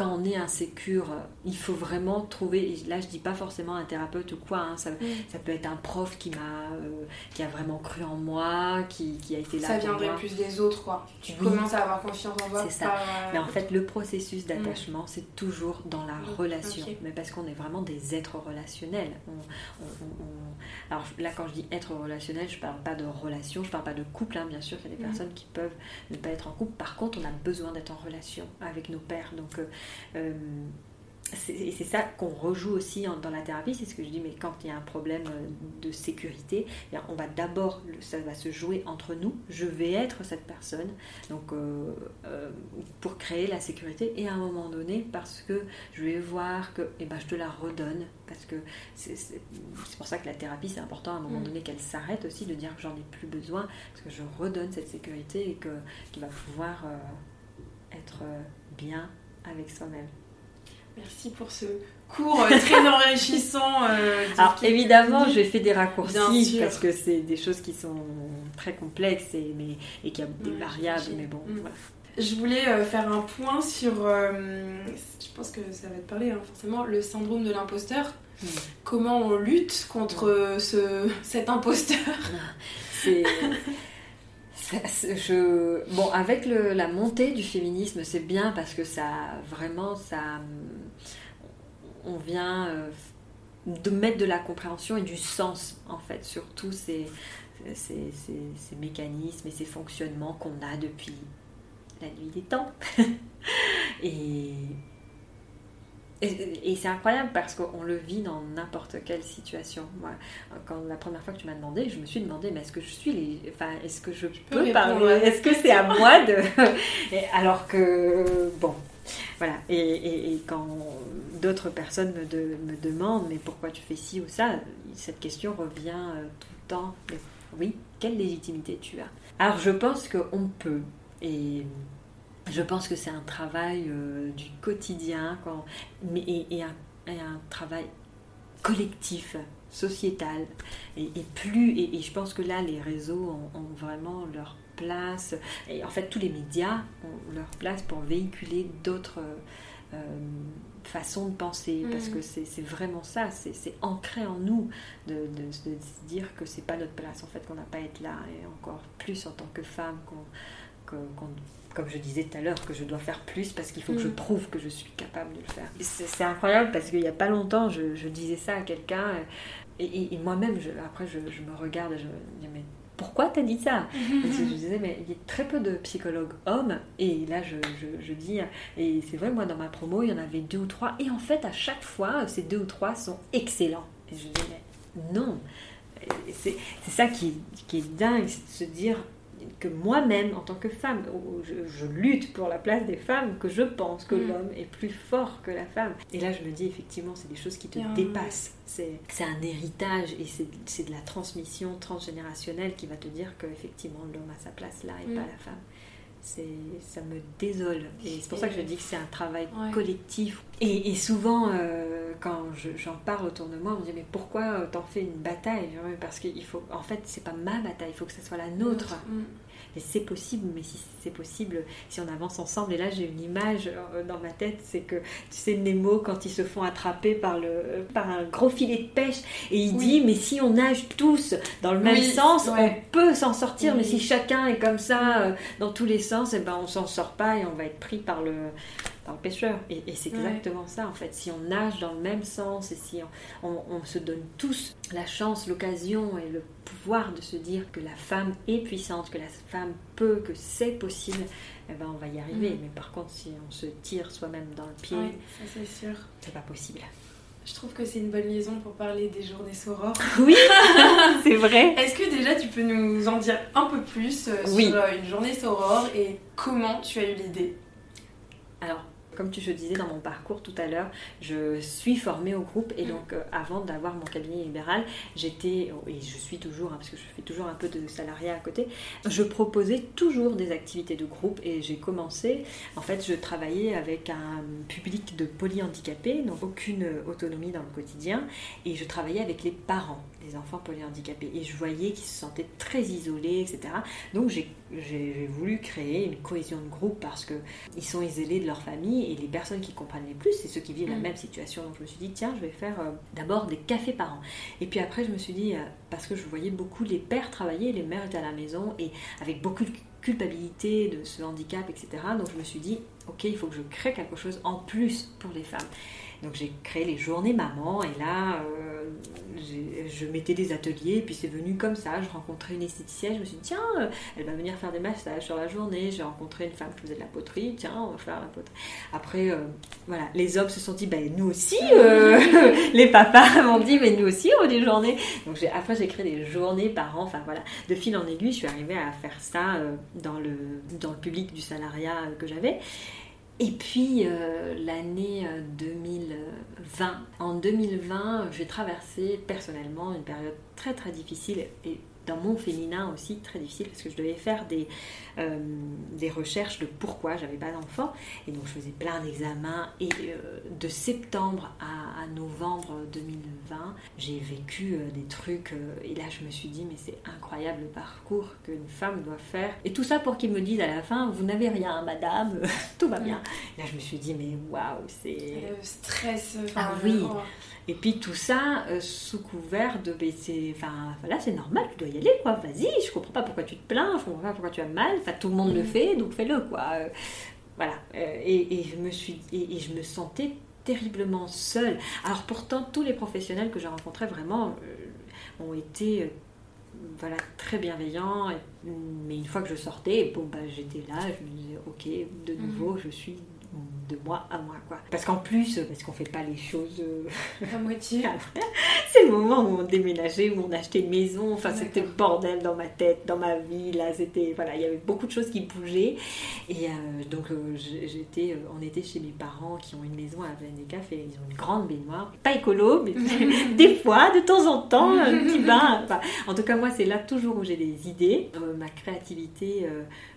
[SPEAKER 2] quand on est insécure, il faut vraiment trouver, là je dis pas forcément un thérapeute ou quoi, hein, ça, ça, peut être un prof qui m'a euh, qui a vraiment cru en moi, qui, qui a été là.
[SPEAKER 1] Ça viendrait plus des autres, quoi. Tu commences à avoir confiance en toi.
[SPEAKER 2] C'est ça. Mais en fait, le processus d'attachement, c'est toujours dans la relation. Mais parce qu'on est vraiment des êtres relationnels. Alors là, quand je dis être relationnel, je parle pas de relation, je parle pas de couple, hein. bien sûr, il y a des personnes qui peuvent ne pas être en couple. Par contre, on a besoin d'être en relation avec nos pères. Donc, euh, euh, et c'est ça qu'on rejoue aussi dans la thérapie, c'est ce que je dis, mais quand il y a un problème euh, de sécurité, eh on va d'abord, ça va se jouer entre nous, je vais être cette personne, donc euh, pour créer la sécurité, et à un moment donné, parce que je vais voir que eh ben, je te la redonne, parce que c'est pour ça que la thérapie, c'est important à un moment mm. donné qu'elle s'arrête aussi, de dire que j'en ai plus besoin, parce que je redonne cette sécurité et qu'il va pouvoir être bien avec soi-même.
[SPEAKER 1] Merci pour ce cours euh, très enrichissant. Euh,
[SPEAKER 2] Alors évidemment, j'ai fait des raccourcis parce que c'est des choses qui sont très complexes et, mais, et qui a des variables, mais bon. Mm.
[SPEAKER 1] Je voulais euh, faire un point sur, je pense que ça va te parler hein, forcément, le syndrome de l'imposteur. Mm. Comment on lutte contre ce, cet imposteur?
[SPEAKER 2] C'est Bon, avec la montée du féminisme, c'est bien parce que ça, vraiment, ça, on vient euh, de mettre de la compréhension et du sens, en fait, sur tous ces, ces, mécanismes et ces fonctionnements qu'on a depuis la nuit des temps. et, c'est incroyable parce qu'on le vit dans n'importe quelle situation. Moi, quand la première fois que tu m'as demandé, je me suis demandé, mais est-ce que je suis les... enfin, est-ce que je peux, parler? Est-ce que c'est à moi de Alors que bon, voilà. Et, quand d'autres personnes me, me, demandent, mais pourquoi tu fais ci ou ça, cette question revient euh, tout le temps. oui, quelle légitimité tu as? Alors je pense qu'on peut. Et je pense que c'est un travail euh, du quotidien quand, mais, et, un, travail collectif, sociétal. Et, plus, et, je pense que là, les réseaux ont, vraiment leur place. Et en fait, tous les médias ont leur place pour véhiculer d'autres euh, façons de penser. Parce mm. que c'est vraiment ça, c'est ancré en nous de, de, se dire que c'est pas notre place, en fait, qu'on n'a pas à être là. Et encore plus en tant que femme, qu'on comme je disais tout à l'heure, que je dois faire plus parce qu'il faut que je mm. prouve que je suis capable de le faire. C'est incroyable parce qu'il n'y a pas longtemps, je, disais ça à quelqu'un et, moi-même, après, je, me regarde et je me dis, mais pourquoi t'as dit ça? Je disais, mais il y a très peu de psychologues hommes et là, je, je dis, et c'est vrai, moi, dans ma promo, il y en avait deux ou trois et en fait, à chaque fois, ces deux ou trois sont excellents. Et je dis, mais non c'est ça qui, qui est dingue, c'est de se dire que moi-même, en tant que femme, je, lutte pour la place des femmes, que je pense que mm. l'homme est plus fort que la femme. Et là, je me dis, effectivement, c'est des choses qui te dépassent. C'est un héritage et c'est de la transmission transgénérationnelle qui va te dire qu'effectivement, l'homme a sa place là et mm. pas la femme ça me désole. Et c'est pour ça que je dis que c'est un travail collectif. Et, souvent, euh, quand j'en parle autour de moi, on me dit mais pourquoi t'en fais une bataille? Parce qu'il faut, en fait, c'est pas ma bataille, il faut que ce soit la nôtre. Mm mais c'est possible, mais si c'est possible, si on avance ensemble. Et là, j'ai une image euh, dans ma tête, c'est que, tu sais, Nemo, quand ils se font attraper par, le, par un gros filet de pêche, et il dit, mais si on nage tous dans le même sens, on peut s'en sortir, mais si chacun est comme ça, euh, dans tous les sens, et eh ben, on s'en sort pas et on va être pris par le, par le pêcheur. Et, c'est exactement ça, en fait. Si on nage dans le même sens et si on se donne tous la chance, l'occasion et le pouvoir de se dire que la femme est puissante, que la femme peut, que c'est possible, eh ben on va y arriver. Mm. Mais par contre, si on se tire soi-même dans le pied,
[SPEAKER 1] c'est sûr.
[SPEAKER 2] C'est pas possible.
[SPEAKER 1] Je trouve que c'est une bonne liaison pour parler des journées sorores.
[SPEAKER 2] Oui, c'est vrai.
[SPEAKER 1] Est-ce que déjà tu peux nous en dire un peu plus euh, sur euh, une journée sorore et comment tu as eu l'idée?
[SPEAKER 2] Alors, comme tu, je disais dans mon parcours tout à l'heure, je suis formée au groupe et mm. donc euh, avant d'avoir mon cabinet libéral, j'étais, et je suis toujours, hein, parce que je fais toujours un peu de salariat à côté, je proposais toujours des activités de groupe et j'ai commencé, en fait, je travaillais avec un public de polyhandicapés, donc aucune autonomie dans le quotidien, et je travaillais avec les parents des enfants polyhandicapés et je voyais qu'ils se sentaient très isolés, etc. Donc j'ai voulu créer une cohésion de groupe parce qu'ils sont isolés de leur famille et les personnes qui comprennent les plus, c'est ceux qui vivent la mm. même situation. Donc je me suis dit, tiens, je vais faire euh, d'abord des cafés parents. Et puis après, je me suis dit, euh, parce que je voyais beaucoup les pères travailler, les mères étaient à la maison et avec beaucoup de culpabilité de ce handicap, etc. Donc je me suis dit, ok, il faut que je crée quelque chose en plus pour les femmes. Donc j'ai créé les journées maman et là euh, je mettais des ateliers et puis c'est venu comme ça. Je rencontrais une esthéticienne, je me suis dit tiens, euh, elle va venir faire des massages sur la journée. J'ai rencontré une femme qui faisait de la poterie, tiens, on va faire la poterie. Après, euh, voilà, les hommes se sont dit ben nous aussi, les papas m'ont dit mais nous aussi on a des journées. Donc après j'ai créé des journées par an, enfin voilà, de fil en aiguille, je suis arrivée à faire ça dans, le, dans le public du salariat que j'avais. Et puis euh, l'année 2020. Euh, en 2020, j'ai traversé personnellement une période très très difficile et dans mon féminin aussi très difficile parce que je devais faire des, euh, des recherches de pourquoi j'avais pas d'enfant. Et donc je faisais plein d'examens. Et euh, de septembre à, novembre 2020 j'ai vécu euh, des trucs et là je me suis dit mais c'est incroyable le parcours qu'une femme doit faire. Et tout ça pour qu'ils me disent à la fin vous n'avez rien madame tout va bien. Là je me suis dit mais waouh c'est
[SPEAKER 1] le stress
[SPEAKER 2] ah oui et puis tout ça euh, sous couvert de baisser. Enfin, voilà, c'est normal, tu dois y aller, quoi. Vas-y, je comprends pas pourquoi tu te plains, je comprends pas pourquoi tu as mal. Enfin, tout le monde le mm. fait, donc fais-le, quoi. Euh, voilà. Euh, et, je me suis, et, je me sentais terriblement seule. Alors pourtant, tous les professionnels que j'ai rencontrés vraiment ont été voilà, très bienveillant. mais une fois que je sortais, bon, bah, j'étais là, je me disais, ok, de nouveau, je suis de moi à moi quoi. Parce qu'en plus, parce qu'on fait pas les choses
[SPEAKER 1] euh, à moitié.
[SPEAKER 2] c'est le moment où on déménageait, où on achetait une maison. Enfin, c'était le bordel dans ma tête, dans ma vie. Là, c'était voilà, il y avait beaucoup de choses qui bougeaient. Et euh, donc euh, j'étais, on était chez mes parents qui ont une maison à Venecaf et ils ont une grande baignoire, pas écolo, mais des fois, de temps en temps, un petit bain. en tout cas, moi, c'est là toujours où j'ai des idées. ma créativité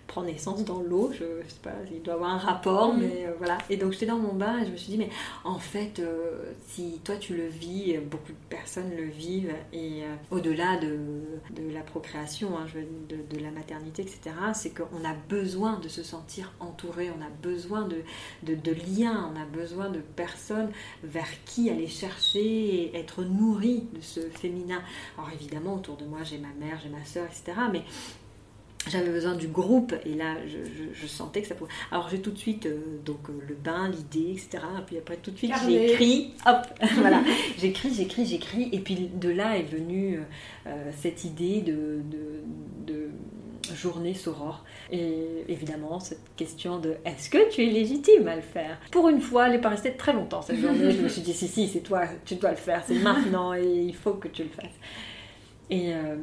[SPEAKER 2] prend naissance dans l'eau. Je, sais pas, il doit avoir un rapport, mm. mais euh, voilà. Et donc j'étais dans mon bain et je me suis dit, mais en fait, euh, si toi tu le vis, beaucoup de personnes le vivent, et euh, au-delà de, de, la procréation, hein, de, de, la maternité, etc., c'est qu'on a besoin de se sentir entouré, on a besoin de, de, liens, on a besoin de personnes vers qui aller chercher et être nourri de ce féminin. Alors évidemment, autour de moi, j'ai ma mère, j'ai ma soeur, etc., mais j'avais besoin du groupe et là je, sentais que ça pouvait. Alors j'ai tout de suite euh, donc euh, le bain, l'idée, etc. Et puis après tout de suite j'ai écrit, hop, voilà, j'écris, j'écris, j'écris. Et puis de là est venue euh, cette idée de, de, journée Soror. Et évidemment cette question de est-ce que tu es légitime à le faire? Pour une fois, elle n'est pas restée très longtemps cette journée. je me suis dit si si, c'est toi, tu dois le faire, c'est maintenant et il faut que tu le fasses. Et euh,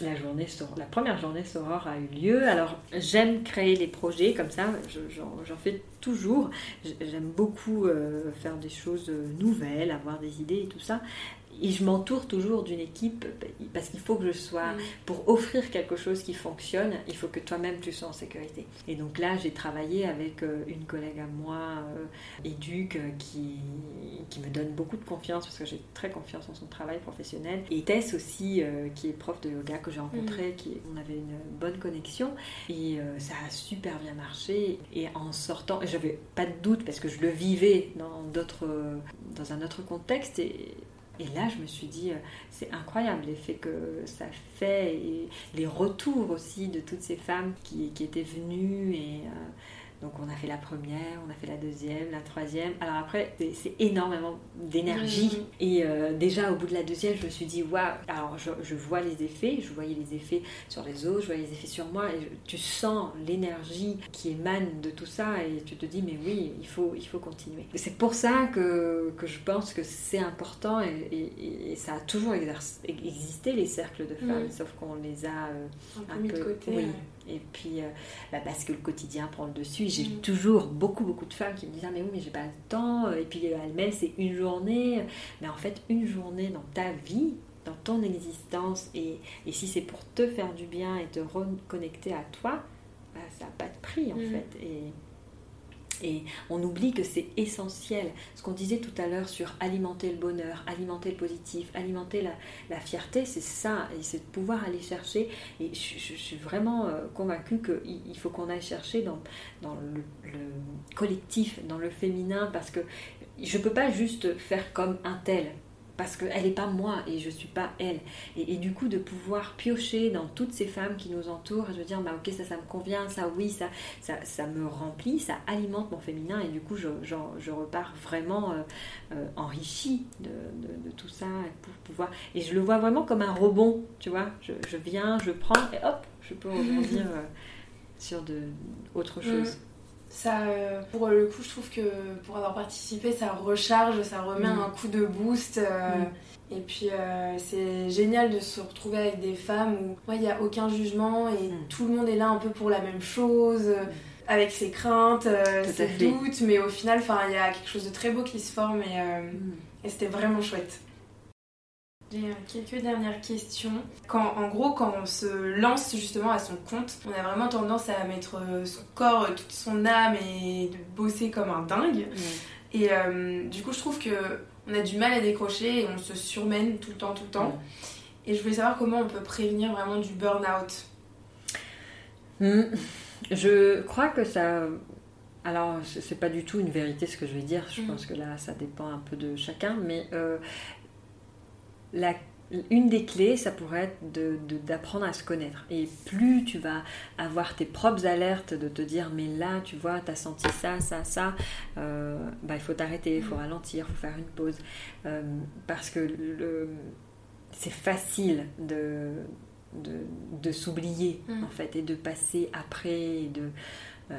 [SPEAKER 2] la, première journée Soror a eu lieu. Alors j'aime créer les projets comme ça, j'en fais toujours. J'aime beaucoup euh, faire des choses nouvelles, avoir des idées et tout ça et je m'entoure toujours d'une équipe parce qu'il faut que je sois, mm. pour offrir quelque chose qui fonctionne, il faut que toi-même tu sois en sécurité. Et donc là, j'ai travaillé avec euh, une collègue à moi, euh, éduque, euh, qui, qui me donne beaucoup de confiance parce que j'ai très confiance en son travail professionnel. Et Tess aussi, qui est prof de yoga que j'ai rencontré, mm. qui, on avait une bonne connexion et ça a super bien marché. Et en sortant, j'avais pas de doute parce que je le vivais dans d'autres, dans un autre contexte et et là, je me suis dit, euh, c'est incroyable l'effet que ça fait et les retours aussi de toutes ces femmes qui, étaient venues et euh, donc on a fait la première, on a fait la deuxième, la troisième. Alors après, c'est énormément d'énergie. Et euh, déjà au bout de la deuxième, je me suis dit, waouh, alors je, vois les effets, je voyais les effets sur les autres, je voyais les effets sur moi, et tu sens l'énergie qui émane de tout ça, et tu te dis, mais oui, il faut, il faut continuer. C'est pour ça que, que, je pense que c'est important, et, ça a toujours existé, les cercles de femmes, sauf qu'on les a
[SPEAKER 1] euh, un, peu mis de côté.
[SPEAKER 2] Oui, et puis, euh, bah, parce que le quotidien prend le dessus, j'ai mm. toujours beaucoup, beaucoup de femmes qui me disent Ah, mais oui, mais j'ai pas le temps. Et puis, elle c'est une journée. Mais en fait, une journée dans ta vie, dans ton existence, et, et si c'est pour te faire du bien et te reconnecter à toi, bah, ça n'a pas de prix, en mm. fait. Et et on oublie que c'est essentiel. Ce qu'on disait tout à l'heure sur alimenter le bonheur, alimenter le positif, alimenter la, fierté, c'est ça, et c'est de pouvoir aller chercher. Et je, suis vraiment euh, convaincue qu'il faut qu'on aille chercher dans, le, le, collectif, dans le féminin, parce que je ne peux pas juste faire comme un tel parce qu'elle n'est pas moi et je ne suis pas elle. Et, du coup, de pouvoir piocher dans toutes ces femmes qui nous entourent et de dire, bah, ok, ça, ça me convient, ça, oui, ça, ça, ça me remplit, ça alimente mon féminin et du coup, je, je, repars vraiment euh, euh, enrichie de, de, tout ça pour pouvoir. Et je le vois vraiment comme un rebond, tu vois. Je, je viens, je prends et hop, je peux rebondir euh, sur de, autre chose
[SPEAKER 1] ça, euh, pour le coup, je trouve que pour avoir participé, ça recharge, ça remet mm. un coup de boost. Euh, mm. Et puis, euh, c'est génial de se retrouver avec des femmes où il n'y a aucun jugement et mm. tout le monde est là un peu pour la même chose, avec ses craintes, ses doutes, mais au final, il y a quelque chose de très beau qui se forme et c'était vraiment chouette. J'ai euh, quelques dernières questions. Quand, en gros, quand on se lance justement à son compte, on a vraiment tendance à mettre euh, son corps, toute son âme et de bosser comme un dingue. Et euh, du coup, je trouve que on a du mal à décrocher et on se surmène tout le temps, tout le temps. Et je voulais savoir comment on peut prévenir vraiment du burn-out.
[SPEAKER 2] Hmm. Je crois que ça. Alors, c'est pas du tout une vérité ce que je vais dire. Je hmm. pense que là, ça dépend un peu de chacun. Mais une des clés, ça pourrait être d'apprendre à se connaître. Et plus tu vas avoir tes propres alertes de te dire, mais là, tu vois, tu as senti ça, ça, ça, euh, bah, il faut t'arrêter, il faut ralentir, il faut faire une pause. Euh, parce que c'est facile de de, s'oublier mm. en fait et de passer après et de euh,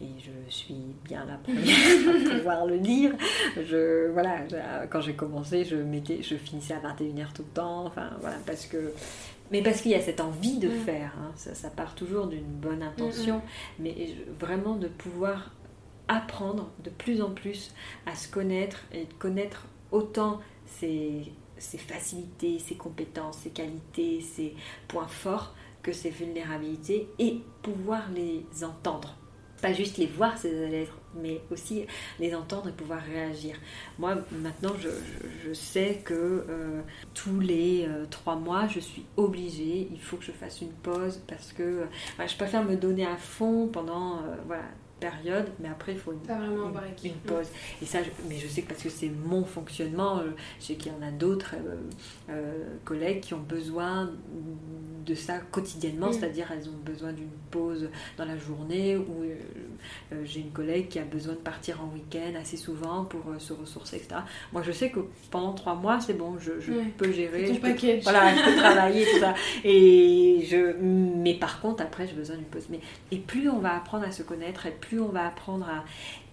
[SPEAKER 2] et je suis bien la première à pouvoir le dire. Je, voilà, quand j'ai commencé, je, mettais, je finissais à 21h tout le temps. Enfin, voilà, parce que, mais parce qu'il y a cette envie de mm. faire. Hein. ça, part toujours d'une bonne intention. Mm, mais vraiment de pouvoir apprendre de plus en plus à se connaître et de connaître autant ses, ses facilités, ses compétences, ses qualités, ses points forts que ses vulnérabilités et pouvoir les entendre. Pas juste les voir, ces lettres, mais aussi les entendre et pouvoir réagir. Moi, maintenant, je, sais que euh, tous les euh, trois mois, je suis obligée, il faut que je fasse une pause parce que euh, je préfère me donner à fond pendant voilà, période, mais après il faut une, une, pause. Et ça, mais je sais que parce que c'est mon fonctionnement, euh, je sais qu'il y en a d'autres euh, euh, collègues qui ont besoin de ça quotidiennement, mm. c'est-à-dire elles ont besoin d'une pause dans la journée, ou j'ai une collègue qui a besoin de partir en week-end assez souvent pour se ressourcer, etc. Moi je sais que pendant trois mois c'est bon, je, peux gérer, je peux, voilà, je peux travailler, tout ça. Et je, mais par contre après j'ai besoin d'une pause. Mais, et plus on va apprendre à se connaître, et plus plus on va apprendre à.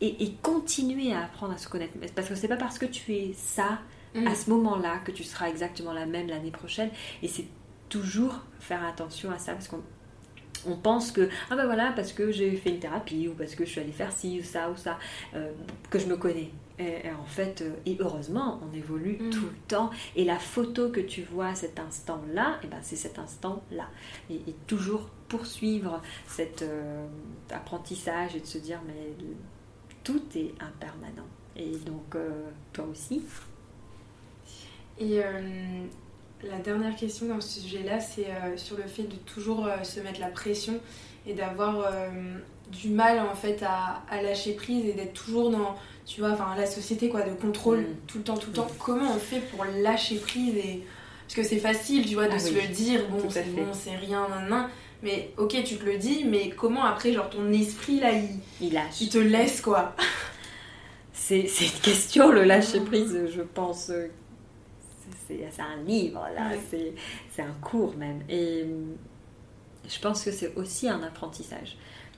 [SPEAKER 2] Et, continuer à apprendre à se connaître. Parce que c'est pas parce que tu es ça, à mm. ce moment-là, que tu seras exactement la même l'année prochaine. Et c'est toujours faire attention à ça, parce qu'on on pense que ah ben voilà parce que j'ai fait une thérapie ou parce que je suis allée faire ci ou ça ou ça euh, que je me connais et, en fait euh, et heureusement on évolue mm. tout le temps et la photo que tu vois à cet instant là et ben c'est cet instant là et, toujours poursuivre cet euh, apprentissage et de se dire mais tout est impermanent. Et donc toi aussi.
[SPEAKER 1] Et la dernière question dans ce sujet-là, c'est euh, sur le fait de toujours euh, se mettre la pression et d'avoir euh, du mal en fait à, lâcher prise et d'être toujours dans, tu vois, enfin la société quoi, de contrôle mm. tout le temps, tout le temps. Comment on fait pour lâcher prise et parce que c'est facile, tu vois, de ah se le dire, bon, c'est bon, c'est rien, nan, mais ok, tu te le dis, mais comment après, genre ton esprit là, il,
[SPEAKER 2] il lâche,
[SPEAKER 1] il te laisse quoi
[SPEAKER 2] C'est une question, le lâcher prise, je pense c'est un livre, là, c'est un cours même. Et hum, je pense que c'est aussi un apprentissage.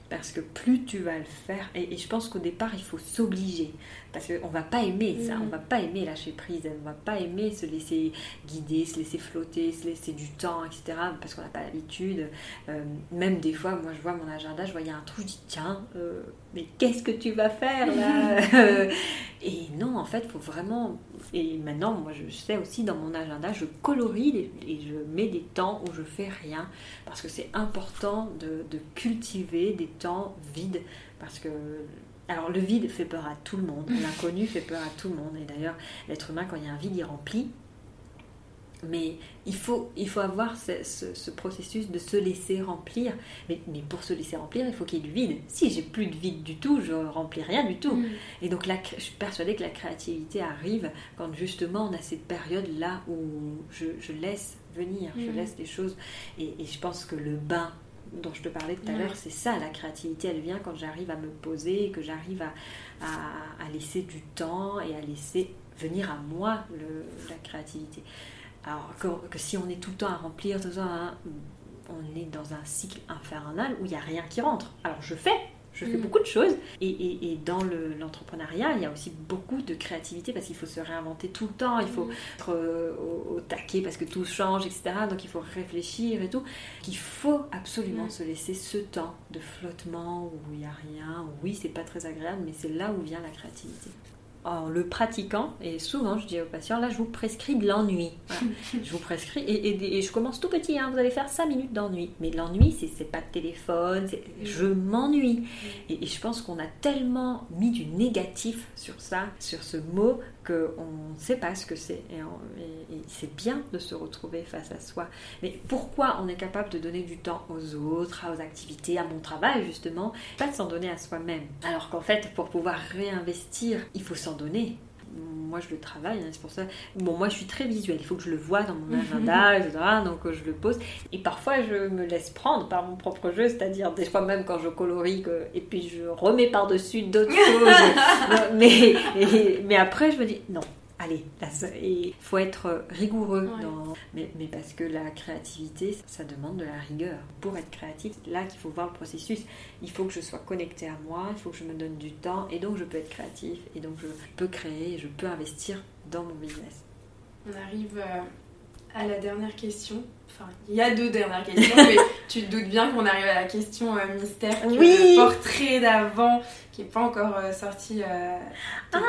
[SPEAKER 2] Parce que plus tu vas le faire, et, je pense qu'au départ, il faut s'obliger. Parce qu'on va pas aimer ça, on va pas aimer lâcher prise, on va pas aimer se laisser guider, se laisser flotter, se laisser du temps, etc. Parce qu'on n'a pas l'habitude. Euh, même des fois, moi je vois mon agenda, je a un trou, je dis tiens, euh, mais qu'est-ce que tu vas faire là Et non, en fait, il faut vraiment. Et maintenant, moi je sais aussi dans mon agenda, je colorie et je mets des temps où je fais rien. Parce que c'est important de, de cultiver des temps vides. Parce que alors le vide fait peur à tout le monde, l'inconnu fait peur à tout le monde. Et d'ailleurs, l'être humain, quand il y a un vide, il remplit. Mais il faut, il faut avoir ce, processus de se laisser remplir. Mais, mais pour se laisser remplir, il faut qu'il y ait du vide. Si j'ai plus de vide du tout, je remplis rien du tout. Mm. Et donc là, je suis persuadée que la créativité arrive quand justement on a cette période-là où je, laisse venir, je mm. laisse les choses. et je pense que le bain dont je te parlais tout à l'heure, c'est ça, la créativité, elle vient quand j'arrive à me poser, que j'arrive à, laisser du temps et à laisser venir à moi la créativité. Alors que, si on est tout le temps à remplir, tout on est dans un cycle infernal où il n'y a rien qui rentre. Alors je fais, je fais mm. beaucoup de choses. Et, dans l'entrepreneuriat, il y a aussi beaucoup de créativité parce qu'il faut se réinventer tout le temps, il faut mm. être euh, au, taquet parce que tout change, etc. Donc il faut réfléchir et tout. Il faut absolument mm. se laisser ce temps de flottement où il n'y a rien. oui, c'est pas très agréable, mais c'est là où vient la créativité en le pratiquant, et souvent je dis aux patients, là je vous prescris de l'ennui. je vous prescris, et, je commence tout petit, hein, vous allez faire 5 minutes d'ennui. Mais l'ennui, c'est pas de téléphone, je m'ennuie. Et, je pense qu'on a tellement mis du négatif sur ça, sur ce mot, qu'on ne sait pas ce que c'est. Et, c'est bien de se retrouver face à soi. Mais pourquoi on est capable de donner du temps aux autres, aux activités, à mon travail justement, pas de s'en donner à soi-même Alors qu'en fait, pour pouvoir réinvestir, il faut s'en donner moi je le travaille, hein, c'est pour ça. Bon, moi je suis très visuelle, il faut que je le vois dans mon agenda, etc. Donc euh, je le pose. Et parfois je me laisse prendre par mon propre jeu, c'est-à-dire des fois même quand je colorie et puis je remets par-dessus d'autres choses. mais, mais après je me dis non, allez, il faut être rigoureux dans... Mais, mais, parce que la créativité, ça demande de la rigueur. Pour être créatif, là qu'il faut voir le processus. Il faut que je sois connecté à moi, il faut que je me donne du temps, et donc je peux être créatif, et donc je peux créer, je peux investir dans mon business.
[SPEAKER 1] On arrive euh, à la dernière question. Enfin, il y a deux dernières questions, mais tu te doutes bien qu'on arrive à la question euh, mystère.
[SPEAKER 2] oui.
[SPEAKER 1] Le portrait d'avant qui n'est pas encore euh, sorti. Euh,
[SPEAKER 2] ah,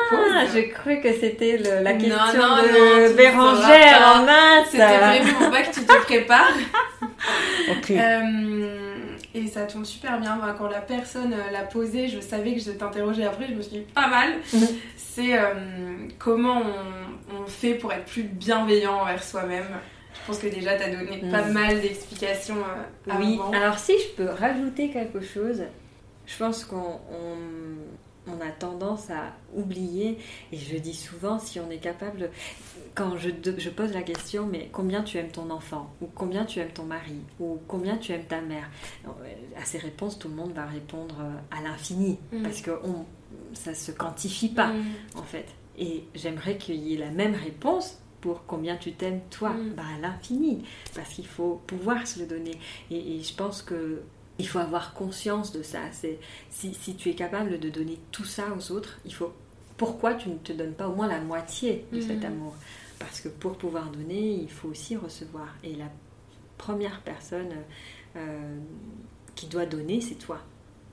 [SPEAKER 2] j'ai cru que c'était la question de Bérangère en masse.
[SPEAKER 1] C'était pour pas que tu te prépares. ok. Et ça tombe super bien. quand la personne l'a posé, je savais que je t'interrogeais après. Je me suis dit pas mal. Mhm. C'est comment on, on fait pour être plus bienveillant envers soi-même. Je pense que déjà, tu as donné pas mm. mal d'explications. Euh,
[SPEAKER 2] oui, alors si je peux rajouter quelque chose, je pense qu'on on, a tendance à oublier, et je dis souvent, si on est capable, quand je, je pose la question, mais combien tu aimes ton enfant, ou combien tu aimes ton mari, ou combien tu aimes ta mère, à ces réponses, tout le monde va répondre euh, à l'infini, mm. parce que on, ça se quantifie pas, mm. en fait. Et j'aimerais qu'il y ait la même réponse pour combien tu t'aimes toi mm. bah, à l'infini parce qu'il faut pouvoir se le donner et, je pense que il faut avoir conscience de ça si, si, tu es capable de donner tout ça aux autres il faut pourquoi tu ne te donnes pas au moins la moitié de cet mm. amour? Parce que pour pouvoir donner il faut aussi recevoir et la première personne euh, qui doit donner c'est toi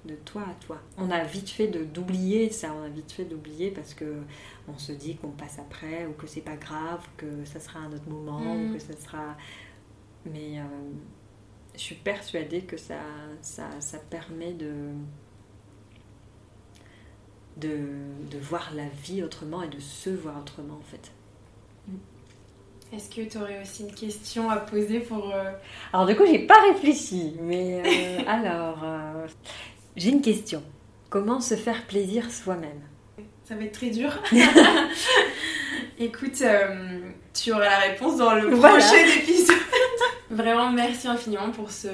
[SPEAKER 2] de toi à toi. On a vite fait d'oublier ça, on a vite fait d'oublier parce que on se dit qu'on passe après ou que c'est pas grave, que ça sera un autre moment ou mm. que ça sera. Mais euh, je suis persuadée que ça, ça, ça permet de, de, de voir la vie autrement et de se voir autrement en fait.
[SPEAKER 1] Est-ce que tu aurais aussi une question à poser pour... Euh,
[SPEAKER 2] alors du coup, j'ai pas réfléchi, mais euh, alors, j'ai une question. Comment se faire plaisir soi-même?
[SPEAKER 1] Ça va être très dur. Écoute, euh, tu auras la réponse dans le prochain épisode. Vraiment, merci infiniment pour ce,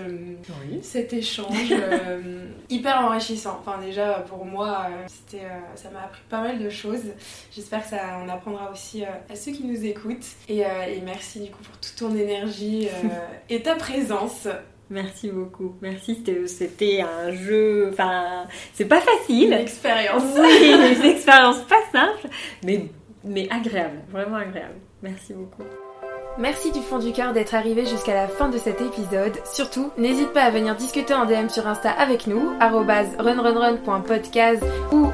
[SPEAKER 1] cet échange euh, hyper enrichissant. Enfin, déjà, pour moi, euh, c'était, ça m'a appris pas mal de choses. J'espère que ça en apprendra aussi à ceux qui nous écoutent. Et, et, merci du coup pour toute ton énergie et ta présence.
[SPEAKER 2] Merci beaucoup. Merci, c'était un jeu. Enfin, c'est pas facile. Une
[SPEAKER 1] expérience.
[SPEAKER 2] Oui, une expérience pas simple, mais, mais agréable. Vraiment agréable. Merci beaucoup.
[SPEAKER 1] Merci du fond du cœur d'être arrivé jusqu'à la fin de cet épisode. Surtout, n'hésite pas à venir discuter en DM sur Insta avec nous, runrunrun.podcast ou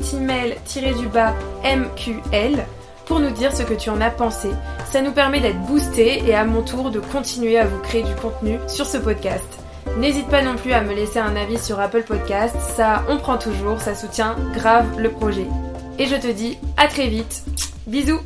[SPEAKER 1] timel-du-bas mql pour nous dire ce que tu en as pensé. Ça nous permet d'être boostés et à mon tour de continuer à vous créer du contenu sur ce podcast. N'hésite pas non plus à me laisser un avis sur Apple Podcast, ça on prend toujours, ça soutient grave le projet. Et je te dis à très vite. Bisous